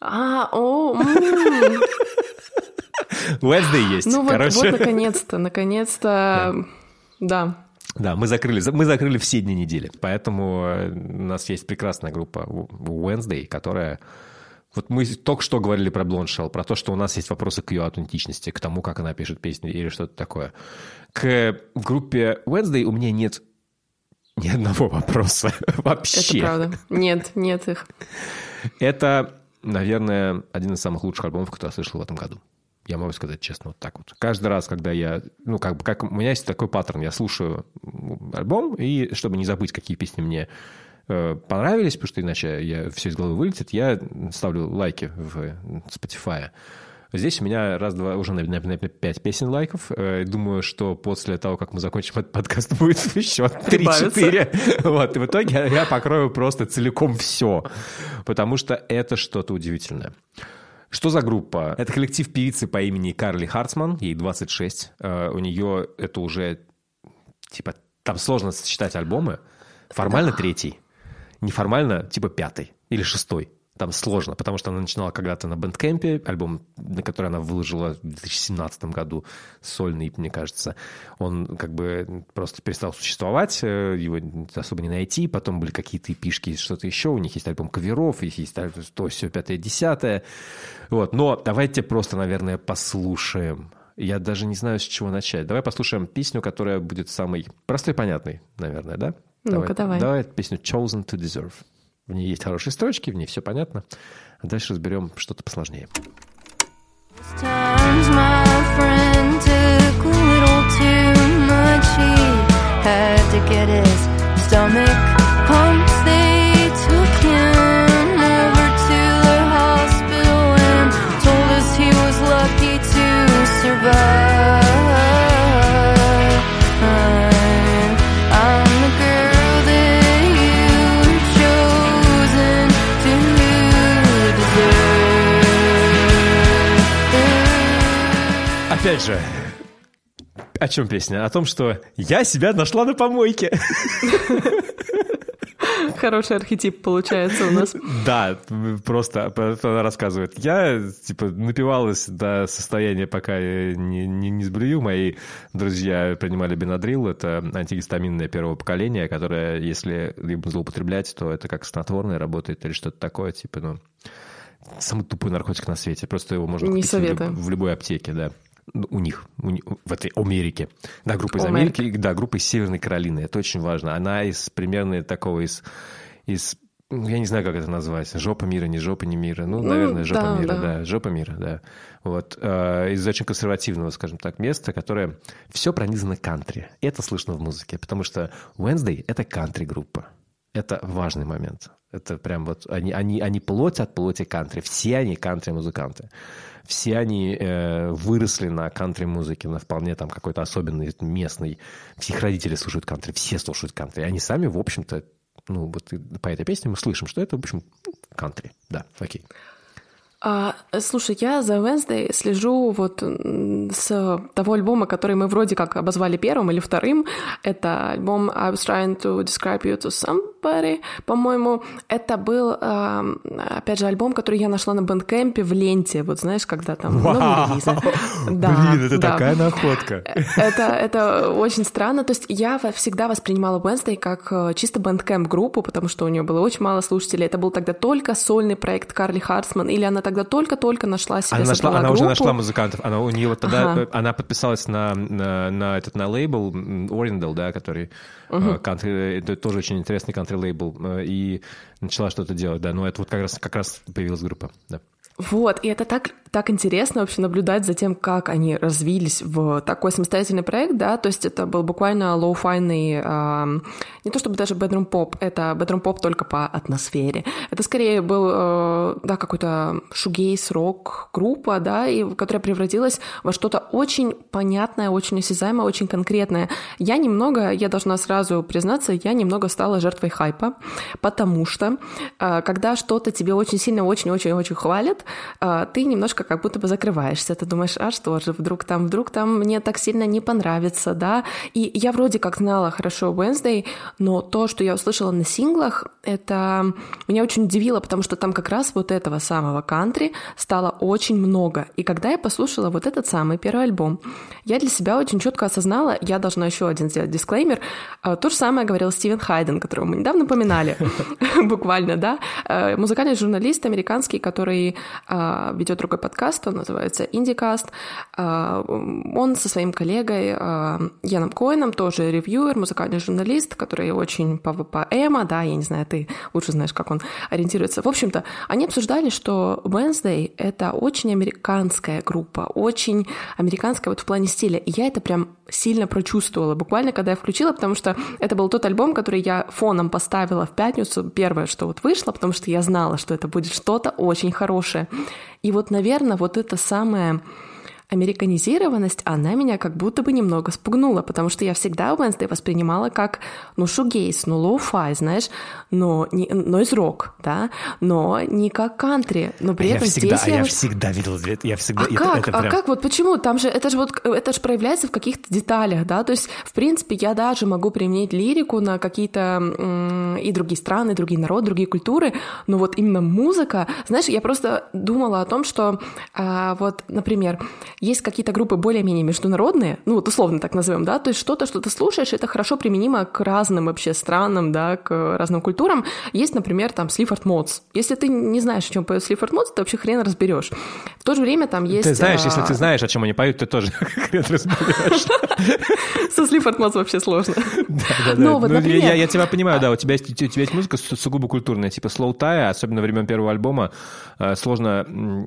Speaker 2: А, о.
Speaker 1: Wednesday есть,
Speaker 2: ну вот наконец-то, наконец-то, да.
Speaker 1: Да, мы закрыли, мы закрыли все дни недели, поэтому э, у нас есть прекрасная группа Wednesday, которая... Вот мы только что говорили про Блоншелл, про то, что у нас есть вопросы к ее аутентичности, к тому, как она пишет песни или что-то такое. К группе Wednesday у меня нет ни одного вопроса вообще.
Speaker 2: Это правда. Нет, нет их.
Speaker 1: Это, наверное, один из самых лучших альбомов, который я слышал в этом году. Я могу сказать честно, вот так вот. Каждый раз, когда я... Ну, как бы, как у меня есть такой паттерн. Я слушаю альбом, и чтобы не забыть, какие песни мне э, понравились, потому что иначе я все из головы вылетит, я ставлю лайки в Spotify. Здесь у меня раз-два, уже, наверное, пять песен лайков. Э, Думаю, что после того, как мы закончим этот подкаст, будет еще. 3-4. Вот, и в итоге я покрою просто целиком все, потому что это что-то удивительное. Что за группа? Это коллектив певицы по имени Карли Хартсман, ей 26. Э, У нее это уже, типа, там сложно сочетать альбомы. Формально третий, неформально, типа, пятый или шестой. Там сложно, потому что она начинала когда-то на Бэндкэмпе, альбом, на который она выложила в 2017 году, сольный, мне кажется. Он как бы просто перестал существовать, э, его особо не найти. Потом были какие-то эпишки, что-то еще. У них есть альбом каверов, их есть то, все, пятое, десятое. Вот. Но давайте просто, наверное, послушаем. Я даже не знаю, с чего начать. Давай послушаем песню, которая будет самой простой и понятной, наверное, да?
Speaker 2: Ну-ка, давай.
Speaker 1: Давай песню «Chosen to Deserve». В ней есть хорошие строчки, в ней все понятно. А дальше разберем что-то посложнее.
Speaker 5: survive
Speaker 1: Опять же, о чем песня? О том, что я себя нашла на помойке.
Speaker 2: Хороший архетип получается у нас.
Speaker 1: Да, просто она рассказывает. Я, типа, напивалась до состояния, пока я не, не, не сблюю. Мои друзья принимали бенадрил. Это антигистаминное первого поколения, которое, если либо злоупотреблять, то это как снотворное работает или что-то такое, типа, ну, самый тупой наркотик на свете. Просто его можно
Speaker 2: Не
Speaker 1: купить в, люб- в любой аптеке, да. Ну, У них, у в этой Америке. Да, группа из
Speaker 2: Америка.
Speaker 1: Америки, да, группа из Северной Каролины. Это очень важно. Она из примерно такого из, из ну, я не знаю, как это назвать. Жопа мира, не жопа, не мира. Ну,
Speaker 2: Ну,
Speaker 1: наверное, жопа
Speaker 2: да,
Speaker 1: мира,
Speaker 2: да.
Speaker 1: да. Жопа мира, да. Вот. э, Из очень консервативного, скажем так, места, которое все пронизано кантри. Это слышно в музыке, потому что Wednesday — это кантри-группа. Это важный момент. Это прям вот они, они, они плоть от плоти кантри. Все они кантри-музыканты. Все они э, выросли на кантри-музыке, на вполне там какой-то особенный местный. Все их родители слушают кантри, все слушают кантри. Они сами, в общем-то, ну вот по этой песне мы слышим, что это, в общем, кантри. Да, окей.
Speaker 2: А, слушай, я за Wednesday слежу вот с того альбома, который мы вроде как обозвали первым или вторым. Это альбом I was trying to describe you to somebody, по-моему. Это был, опять же, альбом, который я нашла на бэндкэмпе в ленте. Вот знаешь, когда там новые релизы. Да,
Speaker 1: Блин, это
Speaker 2: да.
Speaker 1: такая находка.
Speaker 2: Это, это очень странно. То есть я всегда воспринимала Wednesday как э, чисто Bandcamp группу, потому что у нее было очень мало слушателей. Это был тогда только сольный проект Карли Хартсман, или она тогда только-только нашла себе
Speaker 1: Она, нашла, она уже
Speaker 2: группу.
Speaker 1: нашла музыкантов. Она у нее вот тогда
Speaker 2: Ага.
Speaker 1: э, она подписалась на, на, на этот на лейбл Orindal, да, который э, кантри, это тоже очень интересный кантри лейбл, э, и начала что-то делать, да. Но это вот как раз как раз появилась группа, да.
Speaker 2: Вот, и это так, так интересно вообще наблюдать за тем, как они развились в такой самостоятельный проект, да, то есть это был буквально лоу-файный, ам, не то чтобы даже bedroom pop, это bedroom pop только по атмосфере. Это скорее был, э, да, какой-то шугейз рок группа, да, и которая превратилась во что-то очень понятное, очень осязаемое, очень конкретное. Я немного, я должна сразу признаться, я немного стала жертвой хайпа, потому что э, когда что-то тебе очень сильно, очень-очень-очень хвалят, э, ты немножко как будто бы закрываешься. Ты думаешь, а что же, вдруг там, вдруг там мне так сильно не понравится, да? И я вроде как знала хорошо Wednesday, но то, что я услышала на синглах, это меня очень удивило, потому что там как раз вот этого самого кантри стало очень много. И когда я послушала вот этот самый первый альбом, я для себя очень четко осознала, я должна еще один сделать дисклеймер, э, то же самое говорил Стивен Хайден, которого мы недавно поминали, буквально, да, Э, музыкальный журналист американский, который э, ведет другой подкаст, он называется Индикаст. Э, Он со своим коллегой э, Яном Коэном, тоже ревьюер, музыкальный журналист, который очень по, по эмо, да, я не знаю, ты лучше знаешь, как он ориентируется. В общем-то, они обсуждали, что Wednesday — это очень американская группа, очень американская вот в плане стиля. И я это прям сильно прочувствовала, буквально, когда я включила, потому что это был тот альбом, который я фоном поставила в пятницу, первое, что вот вышло, потому что я знала, что это будет что-то очень хорошее. И вот, наверное, вот это самое американизированность, она меня как будто бы немного спугнула, потому что я всегда Wednesday воспринимала как, ну, шугейз, ну, лоу-фай, знаешь, но не, нойз рок, да, но не как кантри, но при
Speaker 1: А я
Speaker 2: этом
Speaker 1: всегда,
Speaker 2: здесь
Speaker 1: а
Speaker 2: я
Speaker 1: я всегда видел, я всегда...
Speaker 2: а
Speaker 1: это-
Speaker 2: как?
Speaker 1: это
Speaker 2: А
Speaker 1: прям-
Speaker 2: как? Вот почему? Там же это же вот это же проявляется в каких-то деталях, да. То есть, в принципе, я даже могу применить лирику на какие-то и другие страны, другие народы, другие культуры, но вот именно музыка, знаешь, я просто думала о том, что а, вот, например, есть какие-то группы более-менее международные, ну вот условно так назовем, да, то есть что-то, что ты слушаешь, это хорошо применимо к разным вообще странам, да, к разным культурам. Есть, например, там Слифорд Модс. Если ты не знаешь, о чем поет Слифорд Модс, ты вообще хрен разберешь. В то же время там есть...
Speaker 1: Ты знаешь, если
Speaker 2: а,
Speaker 1: ты знаешь, о чем они поют, ты тоже хрен разберешь.
Speaker 2: Со Слифорд Модс вообще сложно. Ну, вот,
Speaker 1: Ну, я- тебя понимаю, да, у тебя, есть, музыка су- сугубо культурная, типа Slow Tie, особенно времен первого альбома, э, сложно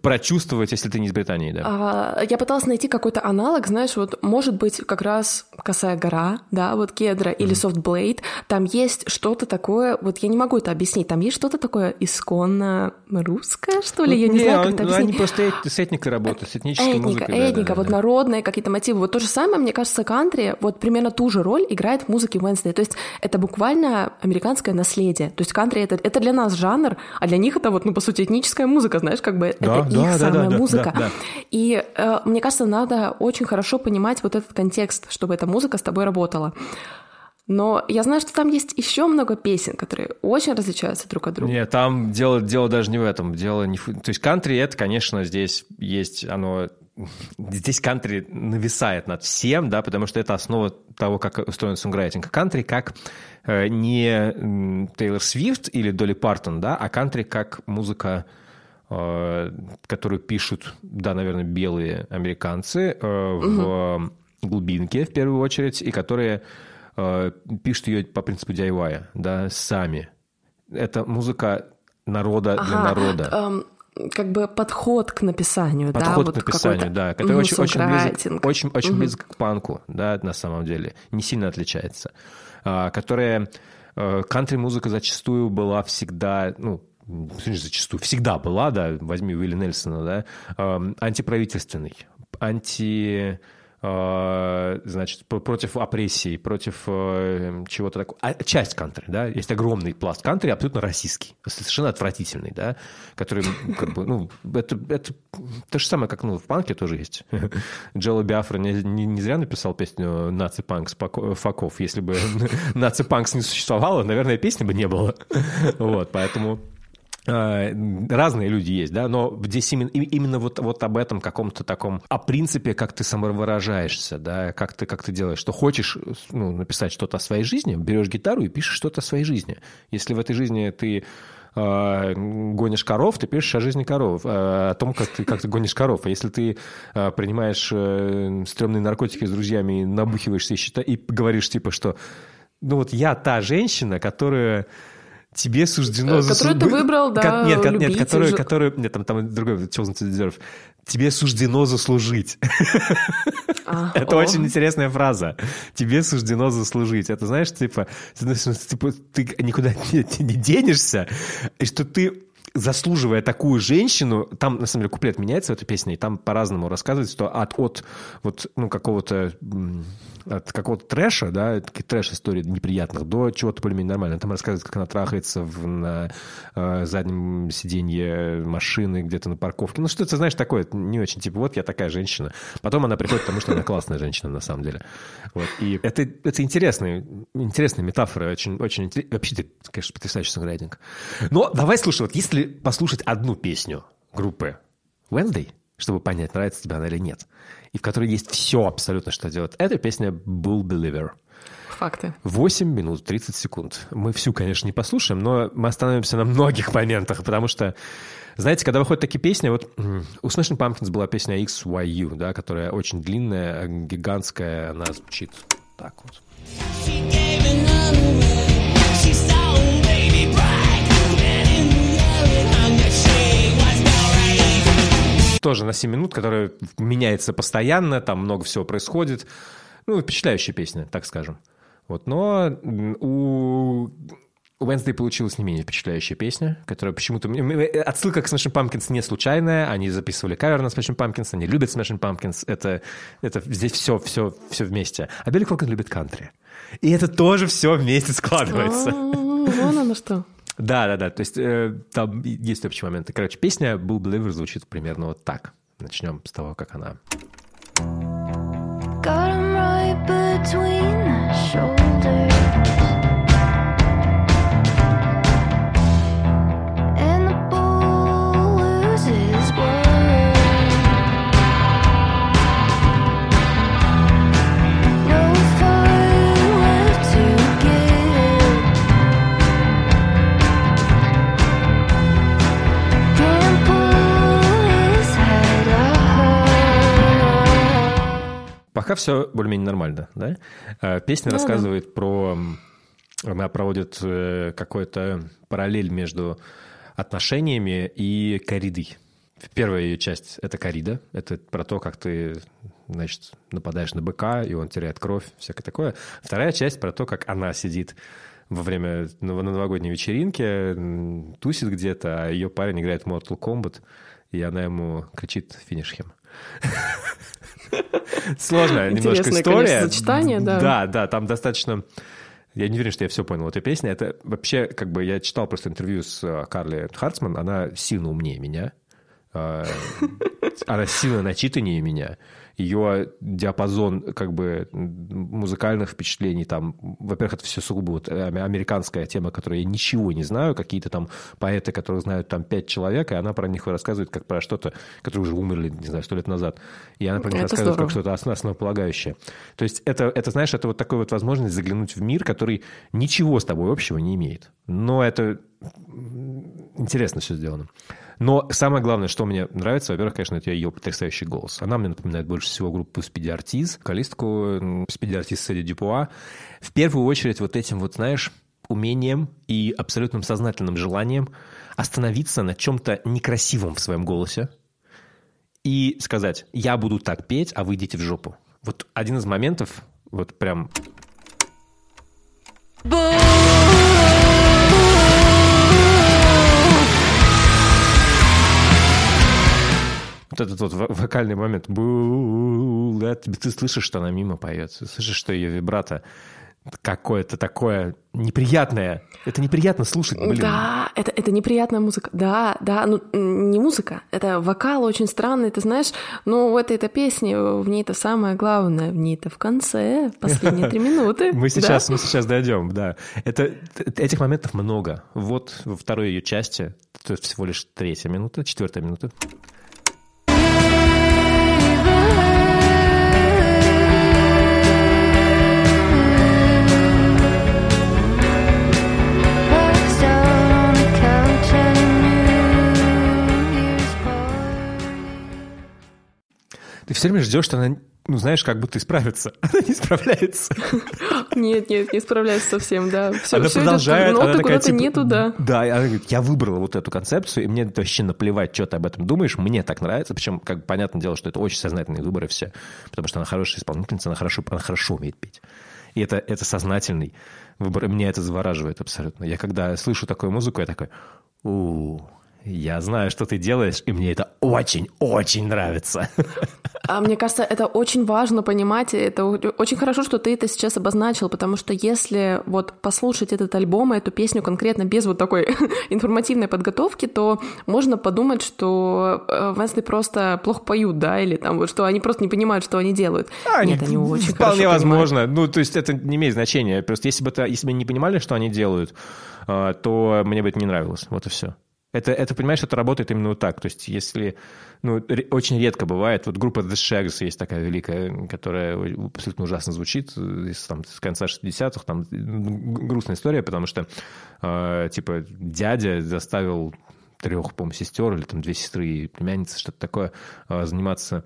Speaker 1: прочувствовать, если ты не из Британии, да.
Speaker 2: А, Я пыталась найти какой-то аналог, знаешь, вот может быть как раз «Косая гора», да, вот «Кедра» или «Soft Blade», там есть что-то такое, вот я не могу это объяснить, там есть что-то такое исконно русское, что ли, я не, знаю, как это
Speaker 1: ну,
Speaker 2: объяснить.
Speaker 1: они просто с этникой работают, с этнической
Speaker 2: Этника,
Speaker 1: музыкой. да,
Speaker 2: этника,
Speaker 1: да,
Speaker 2: вот
Speaker 1: да.
Speaker 2: народные какие-то мотивы. Вот то же самое, мне кажется, кантри, вот примерно ту же роль играет в музыке Wednesday. То есть это буквально американское наследие. То есть кантри это, это для нас жанр, а для них это вот, ну, по сути, этническая музыка, знаешь, как бы
Speaker 1: Да, Да,
Speaker 2: это
Speaker 1: да,
Speaker 2: их
Speaker 1: да,
Speaker 2: самая
Speaker 1: да,
Speaker 2: музыка.
Speaker 1: да, да.
Speaker 2: И э, мне кажется, надо очень хорошо понимать вот этот контекст, чтобы эта музыка с тобой работала. Но я знаю, что там есть еще много песен, которые очень различаются друг от друга.
Speaker 1: Нет, там дело, дело даже не в этом. Дело не. То есть кантри это, конечно, здесь есть оно... Здесь кантри нависает над всем, да, потому что это основа того, как устроен сонграйтинг. Кантри как э, не Тейлор Свифт или Долли Партон, да, а кантри как музыка, которую пишут, да, наверное, белые американцы э, в глубинке в первую очередь, и которые э, пишут ее по принципу DIY, да, сами. Это музыка народа для
Speaker 2: Ага,
Speaker 1: народа.
Speaker 2: эм, как бы подход к написанию, да,
Speaker 1: Подход
Speaker 2: вот
Speaker 1: к написанию,
Speaker 2: какой-то,
Speaker 1: да, который очень, очень, близок, очень, очень
Speaker 2: Мгм.
Speaker 1: близок к панку, да, на самом деле, не сильно отличается. А, которая э, кантри-музыка зачастую была всегда, ну, зачастую, всегда была, да, возьми Уилли Нельсона, да, эм, антиправительственный, анти э, значит, против опрессии, против э, чего-то такого. А, часть кантри, да, есть огромный пласт кантри, абсолютно российский, совершенно отвратительный, да, который, как бы, ну, это, это то же самое, как, ну, в панке тоже есть. Джелла Биафра не, не- не зря написал песню «Наци Панк» Факов. Если бы «Наци Панкс» не существовало, наверное, песни бы не было. Вот, поэтому... э, Разные люди есть, да, но здесь именно, именно вот, вот об этом каком-то таком, о принципе, как ты самовыражаешься, да, как ты, как ты делаешь, что хочешь ну, написать что-то о своей жизни, берешь гитару и пишешь что-то о своей жизни. Если в этой жизни ты э, гонишь коров, ты пишешь о жизни коров, э, о том, как ты, как ты гонишь коров. А если ты принимаешь стрёмные наркотики с друзьями, и набухиваешься и, счита- и говоришь типа, что ну вот я та женщина, которая тебе суждено...
Speaker 2: Э, которую ты выбрал, да,
Speaker 1: Ко- Нет, ко- нет,
Speaker 2: любить
Speaker 1: которую,
Speaker 2: уже.
Speaker 1: которую... Нет, там, там другой, chosen to deserve. Тебе суждено заслужить.
Speaker 2: А,
Speaker 1: Это
Speaker 2: о.
Speaker 1: очень интересная фраза. Тебе суждено заслужить. Это знаешь, типа, знаешь, типа, ты никуда не, не денешься, и что ты заслуживая такую женщину, там, на самом деле, куплет меняется в этой песне, и там по-разному рассказывается, что от, от вот, ну, какого-то от какого-то трэша, да, таких трэш-историй неприятных, до чего-то более-менее нормального. Там рассказывается, как она трахается в, на э, заднем сиденье машины, где-то на парковке. Ну, что-то, знаешь, такое, не очень, типа, вот я такая женщина. Потом она приходит к тому, что она классная женщина, на самом деле. Вот. И это, это интересные, интересные метафоры, очень, очень Вообще, это, конечно, потрясающий сонграйтинг. Но давай, слушай, вот если послушать одну песню группы Wednesday, чтобы понять, нравится тебе она или нет, и в которой есть все абсолютно, что делать, это песня Bull Believer.
Speaker 2: Факты.
Speaker 1: 8 минут 30 секунд. Мы всю, конечно, не послушаем, но мы остановимся на многих моментах, потому что, знаете, когда выходят такие песни, вот у Smashing Pumpkins была песня XYU, да, которая очень длинная, гигантская, она звучит так вот. Тоже на 7 минут, которая меняется постоянно, там много всего происходит. Ну, впечатляющая песня, так скажем. Вот, но у Wednesday получилась не менее впечатляющая песня, которая почему-то... Отсылка к Smashing Pumpkins не случайная. Они записывали кавер на Smashing Pumpkins, они любят Smashing Pumpkins. Это, это здесь все, все, все вместе. А Билли Корган любит кантри. И это тоже все вместе складывается.
Speaker 2: Вон оно что.
Speaker 1: Да, да, да. То есть э, там есть общие моменты. Короче, песня Bull Believer звучит примерно вот так. Начнем с того, как она. Пока все более-менее нормально, да? Э, Песня
Speaker 2: Ну да.
Speaker 1: рассказывает про... м, Она проводит э, какой-то параллель между отношениями и коридой. Первая ее часть – это корида. Это про то, как ты, значит, нападаешь на быка, и он теряет кровь, всякое такое. Вторая часть про то, как она сидит во время на новогодней вечеринке, м, тусит где-то, а ее парень играет в Mortal Kombat, и она ему кричит «финиш him». Сложная немножко история.
Speaker 2: сочетание, да.
Speaker 1: Да, да, там достаточно... Я не уверен, что я все понял. Эта песня, это вообще, как бы, я читал просто интервью с э, Карли Хартсман, она сильно умнее меня. Э, Она сильно начитаннее меня. Ее диапазон как бы музыкальных впечатлений там, во-первых, это все сугубо вот э, американская тема, которую я ничего не знаю, какие-то там поэты, которые знают там пять человек, и она про них рассказывает как про что-то, которые уже умерли, не знаю, сто лет назад. И она про них
Speaker 2: Это
Speaker 1: рассказывает как
Speaker 2: здорово.
Speaker 1: что-то основ- основополагающее. То есть это, это, знаешь, это вот такая вот возможность заглянуть в мир, который ничего с тобой общего не имеет. Но это интересно все сделано. Но самое главное, что мне нравится, во-первых, конечно, это ее потрясающий голос. Она мне напоминает больше всего группу Speedy Artiz, вокалистку Speedy Artiz Сэдди Дюпуа. В первую очередь вот этим вот, знаешь, умением и абсолютным сознательным желанием остановиться на чем-то некрасивом в своем голосе, и сказать, я буду так петь, а вы идите в жопу. Вот один из моментов, вот прям... Вот этот вот во- вокальный момент. Да, ты слышишь, что она мимо поет. Ты слышишь, что ее вибрато какое-то такое неприятное. Это неприятно слушать, блин.
Speaker 2: Да, это, это неприятная музыка. Да, да, ну не музыка, это вокал очень странный, ты знаешь, но в этой-то песне, в ней это самое главное, в ней это в конце, последние три минуты.
Speaker 1: Мы сейчас, мы сейчас дойдем, да. Это, этих моментов много. Вот во второй ее части, то есть всего лишь третья минута, четвертая минута. Ты все время ждешь, что она, ну, знаешь, как будто исправится. Она не справляется.
Speaker 2: Нет, нет, не справляюсь совсем, да. Все,
Speaker 1: она
Speaker 2: все
Speaker 1: продолжает,
Speaker 2: идет,
Speaker 1: она
Speaker 2: ноты
Speaker 1: такая,
Speaker 2: куда-то
Speaker 1: типа,
Speaker 2: не туда.
Speaker 1: Да, и она говорит, я выбрала вот эту концепцию, и мне вообще наплевать, что ты об этом думаешь, мне так нравится, причем, как понятное дело, что это очень сознательные выборы все, потому что она хорошая исполнительница, она хорошо, она хорошо умеет петь. И это, это сознательный выбор, и меня это завораживает абсолютно. Я когда слышу такую музыку, я такой, у я знаю, что ты делаешь, и мне это очень-очень нравится.
Speaker 2: А мне кажется, это очень важно понимать, и это очень хорошо, что ты это сейчас обозначил, потому что если вот послушать этот альбом и эту песню конкретно без вот такой информативной подготовки, то можно подумать, что э, Венсли просто плохо поют, да, или там вот, что они просто не понимают, что они делают. Нет, они очень
Speaker 1: Вполне
Speaker 2: хорошо понимают.
Speaker 1: возможно. Ну, то есть это не имеет значения. Просто если бы, это, если бы они не понимали, что они делают, а, то мне бы это не нравилось. Вот и все. Это, это, понимаешь, это работает именно вот так. То есть если... Ну, очень редко бывает. Вот группа The Shags есть такая великая, которая абсолютно ужасно звучит. Из, там, с конца 60-х. Там грустная история, потому что, э, типа, дядя заставил трех, по-моему, сестер или там две сестры и племянницы, что-то такое, э, заниматься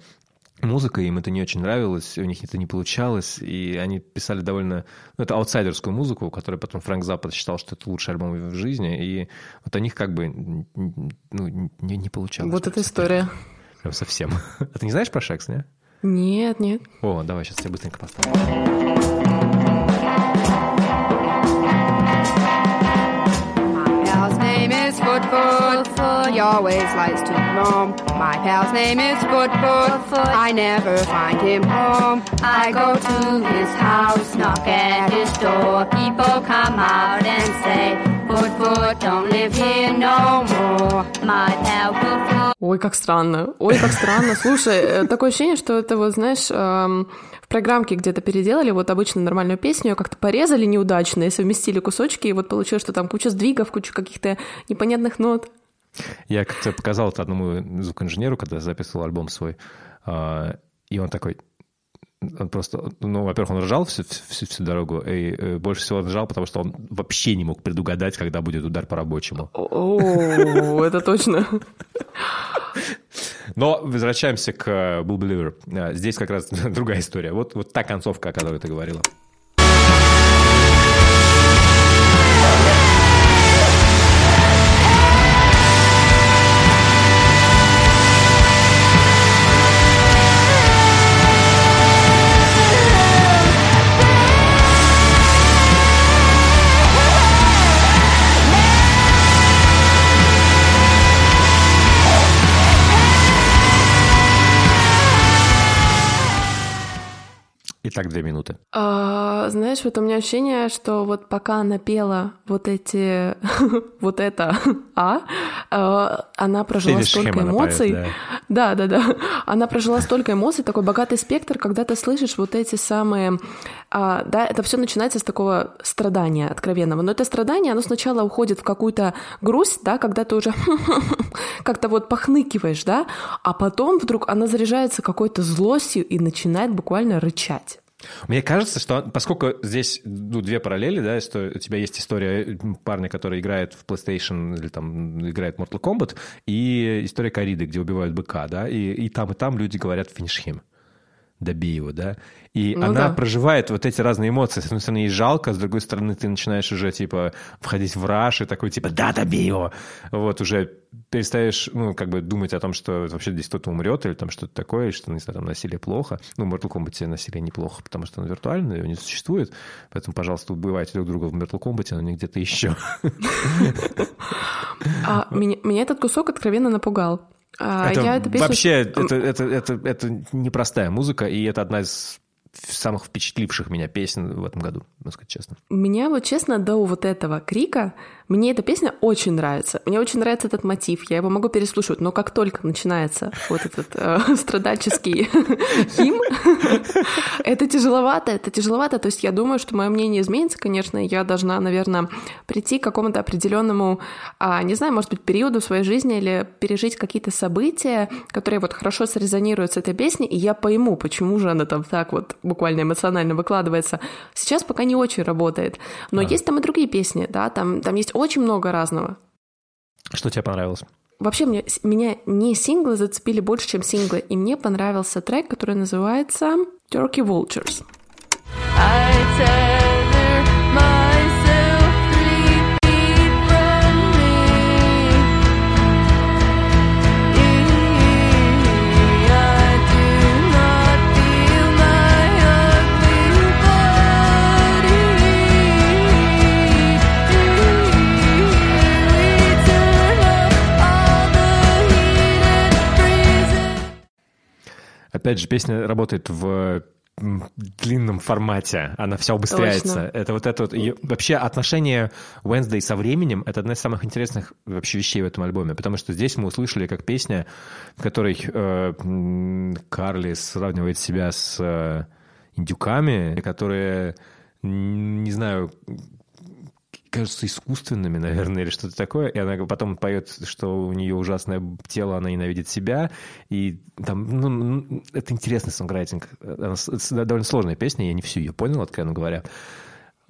Speaker 1: музыкой, им это не очень нравилось, у них это не получалось, и они писали довольно... Ну, это аутсайдерскую музыку, которую потом Фрэнк Запад считал, что это лучший альбом в жизни, и вот у них как бы ну, не, не получалось.
Speaker 2: Вот эта история.
Speaker 1: Прям совсем. А ты не знаешь про Шекс, не?
Speaker 2: Нет, нет.
Speaker 1: О, давай, сейчас я быстренько поставлю.
Speaker 7: Foot Foot. He always likes to roam. My pal's name is Foot Foot. I never find him home. I go to his house, knock at his door. People come out and say, Foot Foot, Foot Foot.
Speaker 2: Ой, как странно. Ой, как странно. Слушай, э, такое ощущение, что это вот, знаешь, эм, в где-то переделали вот обычно нормальную песню, как-то порезали неудачно и совместили кусочки, и вот получилось, что там куча сдвигов, куча каких-то непонятных нот.
Speaker 1: Я как-то показал это одному звукоинженеру, когда записывал альбом свой, а, и он такой... Он просто, ну, во-первых, он ржал всю, всю, всю дорогу, и э, больше всего он ржал, потому что он вообще не мог предугадать, когда будет удар по рабочему.
Speaker 2: О, это точно.
Speaker 1: Но возвращаемся к э, Bull Believer. А, Здесь как раз другая история. Вот, вот та концовка, о которой ты говорила. Итак, две минуты.
Speaker 2: А, знаешь, вот у меня ощущение, что вот пока она пела вот эти, вот это, а, а, она прожила столько эмоций.
Speaker 1: поет,
Speaker 2: да, да, да. Она прожила столько эмоций, такой богатый спектр, когда ты слышишь вот эти самые, а, да, это все начинается с такого страдания откровенного. Но это страдание, оно сначала уходит в какую-то грусть, да, когда ты уже как-то вот похныкиваешь, да, а потом вдруг она заряжается какой-то злостью и начинает буквально рычать.
Speaker 1: Мне кажется, что поскольку здесь ну, две параллели, да, что у тебя есть история парня, который играет в PlayStation или там играет Mortal Kombat, и история Кориды, где убивают быка, да, и, и там, и там люди говорят «finish его», да, и
Speaker 2: Ну
Speaker 1: она
Speaker 2: да.
Speaker 1: проживает вот эти разные эмоции. С одной стороны, ей жалко, с другой стороны, ты начинаешь уже, типа, входить в раш и такой, типа, да, добей его. Вот, уже перестаешь, ну, как бы думать о том, что вообще здесь кто-то умрет или там что-то такое, что, не знаю, там насилие плохо. Ну, в Mortal Kombat насилие неплохо, потому что оно виртуальное, его не существует. Поэтому, пожалуйста, убивайте друг друга в Mortal Kombat, но не где-то еще.
Speaker 2: А меня этот кусок откровенно напугал. А,
Speaker 1: это
Speaker 2: я эту песню-
Speaker 1: вообще, это, это, это, это непростая музыка, и это одна из самых впечатливших меня песен в этом году, надо сказать честно.
Speaker 2: Меня вот честно до вот этого крика, мне эта песня очень нравится. Мне очень нравится этот мотив, я его могу переслушивать, но как только начинается вот этот э, страдальческий хим, это тяжеловато, это тяжеловато. То есть я думаю, что мое мнение изменится, конечно, я должна, наверное, прийти к какому-то определенному, а, не знаю, может быть, периоду в своей жизни или пережить какие-то события, которые вот хорошо срезонируют с этой песней, и я пойму, почему же она там так вот буквально эмоционально выкладывается. Сейчас пока не очень работает. Но есть там и другие песни, да, там, там есть очень много разного.
Speaker 1: Что тебе понравилось?
Speaker 2: Вообще, мне, меня не синглы зацепили больше, чем синглы. И мне понравился трек, который называется Turkey Vultures.
Speaker 5: I
Speaker 1: Опять же, песня работает в длинном формате, она вся убыстряется.
Speaker 2: Точно.
Speaker 1: Это вот это вот... и вообще отношение Wednesday со временем — это одна из самых интересных вообще вещей в этом альбоме, потому что здесь мы услышали как песня, в которой э, Карли сравнивает себя с э, индюками, которые, не знаю, кажутся искусственными, наверное, или что-то такое. И она потом поет, что у нее ужасное тело, она ненавидит себя. И там, ну, это интересный сонграйтинг. Она это довольно сложная песня, я не всю ее понял, откровенно говоря.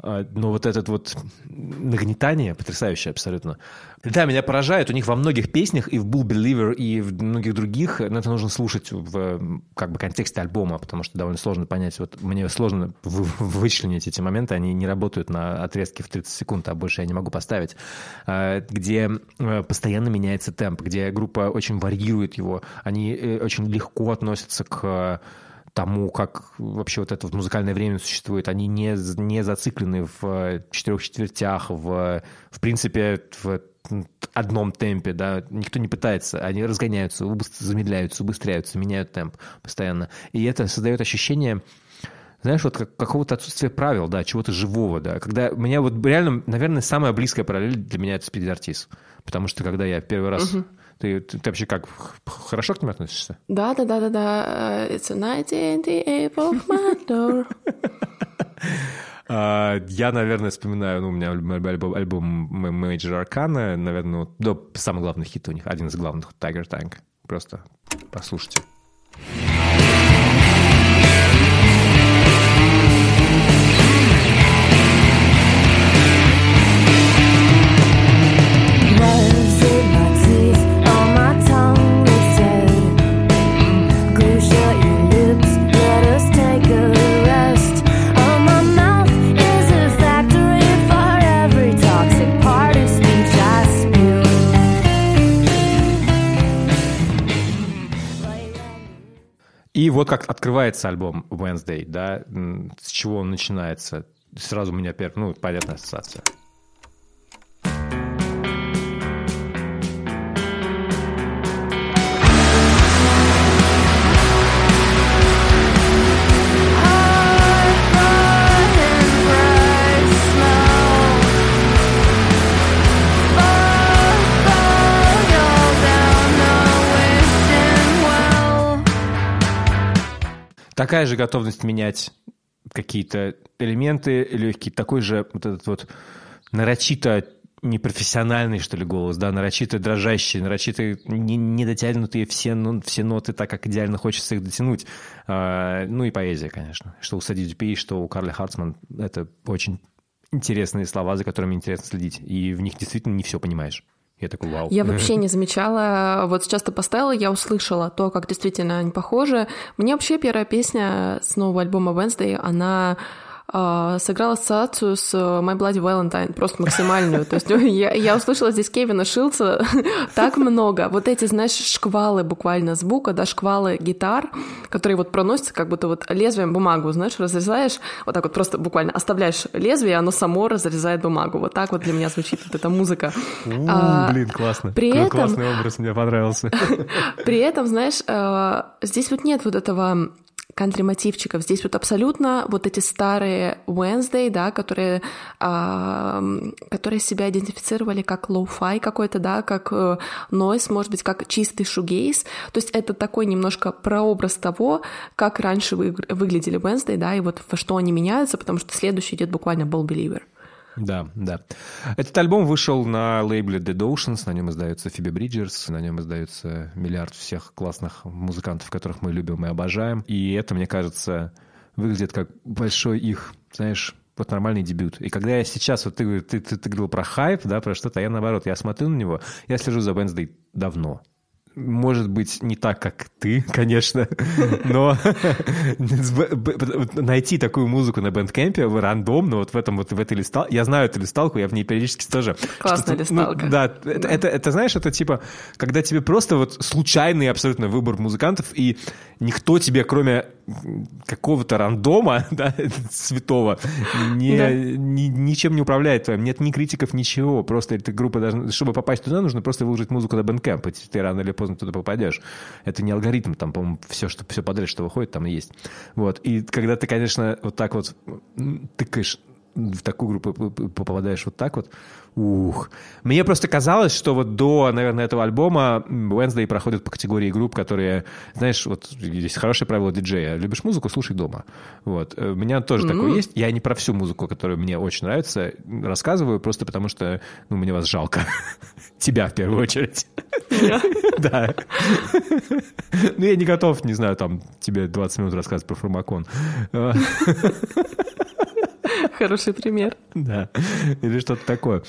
Speaker 1: А, Но вот этот вот нагнетание потрясающее абсолютно. Да, меня поражает. У них во многих песнях, и в Bull Believer, и в многих других, это нужно слушать в как бы контексте альбома, потому что довольно сложно понять. Вот мне сложно вы- вычленить эти моменты, они не работают на отрезке в 30 секунд, а больше я не могу поставить, А, где э, постоянно меняется темп, где группа очень варьирует его, они э, очень легко относятся к тому, как вообще вот это вот музыкальное время существует. Они не, не зациклены в э, четырех четвертях, в, в принципе, в одном темпе, да, никто не пытается, они разгоняются, замедляются, убыстряются, меняют темп постоянно. И это создает ощущение, знаешь, вот как, какого-то отсутствия правил, да, чего-то живого, да. Когда меня вот реально, наверное, самая близкая параллель для меня это Спиди Артис. Потому что когда я первый раз... Ты, ты, ты вообще как, хорошо к ним относишься?
Speaker 2: Да, да, да, да, да. It's a night in the April my door.
Speaker 1: А, Я, наверное, вспоминаю, ну, у меня альбом, альбом, Major Arcana, наверное, вот, да, самый главный хит у них, один из главных, Tiger Tank. Просто послушайте. Вот как открывается альбом Wednesday, да, с чего он начинается. Сразу у меня первая, ну, понятная ассоциация. Такая же готовность менять какие-то элементы легкие, такой же вот этот вот нарочито непрофессиональный, что ли, голос, да, нарочито дрожащий, нарочито не, не все, ну, все ноты так, как идеально хочется их дотянуть. А, ну и поэзия, конечно. Что у Сади Дюпи, что у Карли Хартсман. Это очень интересные слова, за которыми интересно следить. И в них действительно не все понимаешь. Я такой, вау.
Speaker 2: Я вообще не замечала. Вот сейчас ты поставила, я услышала то, как действительно они похожи. Мне вообще первая песня с нового альбома Wednesday, она а, сыграла ассоциацию с э, My Bloody Valentine, просто максимальную. То есть я, я услышала здесь Кевина Шилца так много. Вот эти, знаешь, шквалы буквально звука, да, шквалы гитар, которые вот проносятся, как будто вот лезвием бумагу, знаешь, разрезаешь, вот так вот просто буквально оставляешь лезвие, оно само разрезает бумагу. Вот так вот для меня звучит вот эта музыка. А,
Speaker 1: блин, классно.
Speaker 2: при
Speaker 1: Какой
Speaker 2: этом-
Speaker 1: классный образ, мне понравился.
Speaker 2: При этом, знаешь, э, здесь вот нет вот этого кантри-мотивчиков. Здесь вот абсолютно вот эти старые Wednesday, да, которые, а, которые себя идентифицировали как лоу-фай какой-то, да, как э, нойз, может быть, как чистый шугейз. То есть это такой немножко прообраз того, как раньше вы- выглядели Wednesday, да, и вот во что они меняются, потому что следующий идет буквально Bull Believer.
Speaker 1: Да, да. Этот альбом вышел на лейбле Dead Oceans, на нем издается Фиби Бриджерс, на нем издается миллиард всех классных музыкантов, которых мы любим и обожаем. И это, мне кажется, выглядит как большой их, знаешь, вот нормальный дебют. И когда я сейчас, вот ты, ты, ты, ты говорил про хайп, да, про что-то, я наоборот, я смотрю на него, я слежу за Wednesday давно. Может быть, не так, как ты, конечно, но найти такую музыку на Bandcamp е рандомно, вот в этом вот в этой листалке. Я знаю эту листалку, я в ней периодически тоже...
Speaker 2: Классная
Speaker 1: ну,
Speaker 2: листалка.
Speaker 1: да, это, это, это, знаешь, это типа, когда тебе просто вот случайный абсолютно выбор музыкантов, и никто тебе, кроме какого-то рандома, да, святого, не,
Speaker 2: Да.
Speaker 1: ни- ничем не управляет твоим. Нет ни критиков, ничего. Просто эта группа должна... Чтобы попасть туда, нужно просто выложить музыку на Bandcamp, и ты рано или поздно туда попадешь. Это не алгоритм, там, по-моему, все, что, все подряд, что выходит, там и есть. Вот. И когда ты, конечно, вот так вот тыкаешь в такую группу попадаешь вот так вот, ух. Мне просто казалось, что вот до, наверное, этого альбома Wednesday проходит по категории групп, которые, знаешь, вот есть хорошее правило диджея. Любишь музыку, слушай дома. Вот. Э, У меня тоже такое есть. Я не про всю музыку, которая мне очень нравится, рассказываю, просто потому что, ну, мне вас жалко. Тебя в первую очередь. Да. Ну, я не готов, не знаю, там, тебе 20 минут рассказывать про фармакон.
Speaker 2: Хороший пример.
Speaker 1: Да, или что-то такое.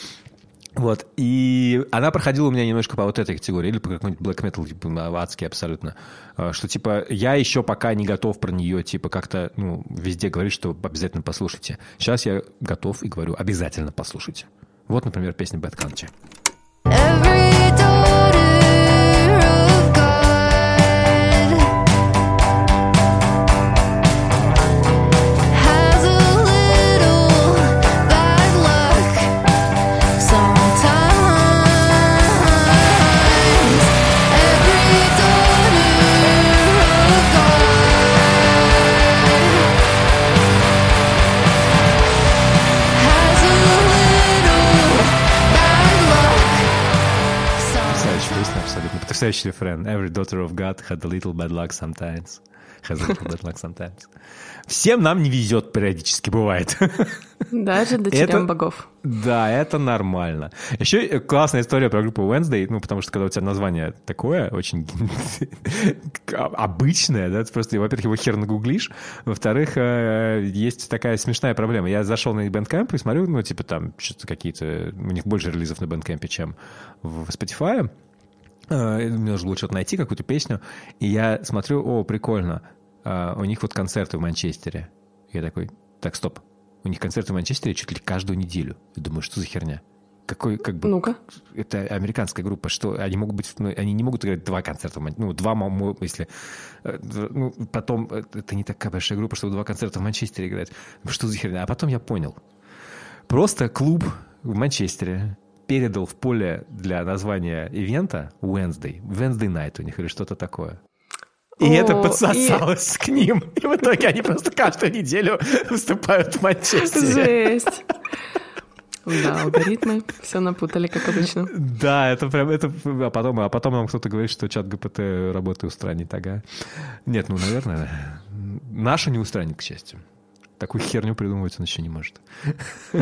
Speaker 1: Вот, и она проходила у меня немножко по вот этой категории, или по какой-нибудь black metal, типа, адский абсолютно. А, Что, типа, я еще пока не готов про нее, типа, как-то, ну, везде говорить, что обязательно послушайте. Сейчас я готов и говорю, обязательно послушайте. Вот, например, песня Bad Country. Потрясающий рефрен. Every daughter of God had a little bad luck sometimes. Has a little bad luck sometimes. Всем нам не везет периодически, бывает.
Speaker 2: Даже дочерям
Speaker 1: Это-
Speaker 2: богов.
Speaker 1: Да, это нормально. Еще классная история про группу Wednesday, ну, потому что когда у тебя название такое, очень обычное, да, ты просто, во-первых, его хер нагуглишь, во-вторых, э, есть такая смешная проблема. Я зашел на Bandcamp и смотрю, ну, типа там что-то какие-то, у них больше релизов на Bandcamp, чем в Spotify. Э, Мне нужно было что-то найти, какую-то песню. И я смотрю, о, прикольно. А, У них вот концерты в Манчестере. Я такой, так, стоп. У них концерты в Манчестере чуть ли каждую неделю. Я думаю, что за херня? Какой, как бы...
Speaker 2: Ну-ка.
Speaker 1: Это американская группа, что они могут быть, ну, они не могут играть два концерта, в Ман- ну, два, если, э, ну, потом, э, это не такая большая группа, чтобы два концерта в Манчестере играть. Что за херня? А потом я понял. Просто клуб в Манчестере передал в поле для названия ивента Wednesday, Wednesday Night у них или что-то такое. И
Speaker 2: О,
Speaker 1: это подсосалось к ним. И в итоге они просто каждую неделю выступают в Манчестере.
Speaker 2: Жесть. Да, алгоритмы все напутали, как обычно.
Speaker 1: Да, это прям, это, а потом, а потом нам кто-то говорит, что чат ГПТ работы устранит, ага. Нет, ну, наверное, нашу не устранит, к счастью. Такую херню придумывать он еще не может.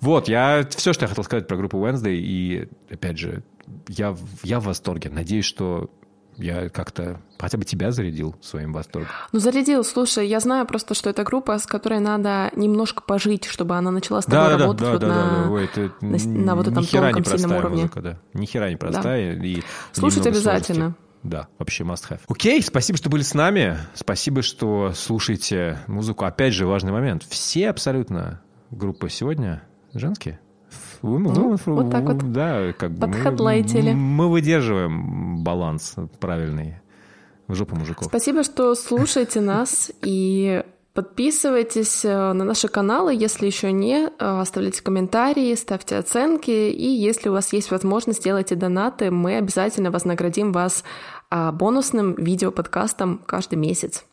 Speaker 1: Вот, я все, что я хотел сказать про группу Wednesday, и, опять же, я, я в восторге. Надеюсь, что я как-то хотя бы тебя зарядил своим восторгом.
Speaker 2: Ну, зарядил, слушай, я знаю просто, что это группа, с которой надо немножко пожить, чтобы она начала с тобой
Speaker 1: Да, да, да,
Speaker 2: работать
Speaker 1: да,
Speaker 2: вот
Speaker 1: да,
Speaker 2: на...
Speaker 1: да, ой, это
Speaker 2: на на вот этом тонком, сильном уровне.
Speaker 1: музыка, да. Ни хера не простая. И
Speaker 2: Слушать обязательно.
Speaker 1: сложности. Да, вообще must have. Окей, спасибо, что были с нами. Спасибо, что слушаете музыку. Опять же, важный момент. Все абсолютно группы сегодня женские. Women-
Speaker 2: Ну,
Speaker 1: women-
Speaker 2: вот так вот.
Speaker 1: Да, как бы мы-. Мы выдерживаем баланс правильный в жопу мужиков.
Speaker 2: Спасибо, что слушаете нас и подписывайтесь э, на наши каналы, если еще не, э, оставляйте комментарии, ставьте оценки, и если у вас есть возможность, делайте донаты, мы обязательно вознаградим вас а, бонусным видеоподкастом каждый месяц.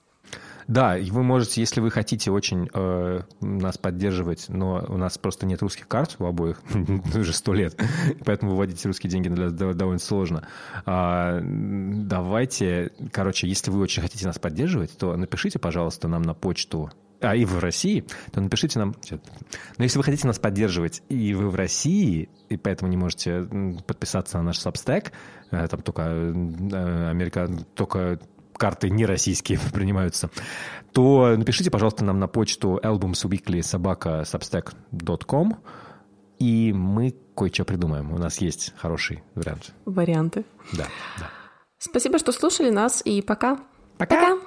Speaker 1: Да, и вы можете, если вы хотите очень э, нас поддерживать, но у нас просто нет русских карт у обоих уже сто лет, поэтому выводить русские деньги довольно сложно. А, давайте, короче, если вы очень хотите нас поддерживать, то напишите, пожалуйста, нам на почту а и в России, то напишите нам... Но если вы хотите нас поддерживать, и вы в России, и поэтому не можете подписаться на наш Substack, э, там только, э, Америка, только карты не российские принимаются, то напишите, пожалуйста, нам на почту albumsweekly.substack.com, и мы кое-что придумаем. У нас есть хороший вариант.
Speaker 2: Варианты.
Speaker 1: Да, да.
Speaker 2: Спасибо, что слушали нас, и пока.
Speaker 1: Пока.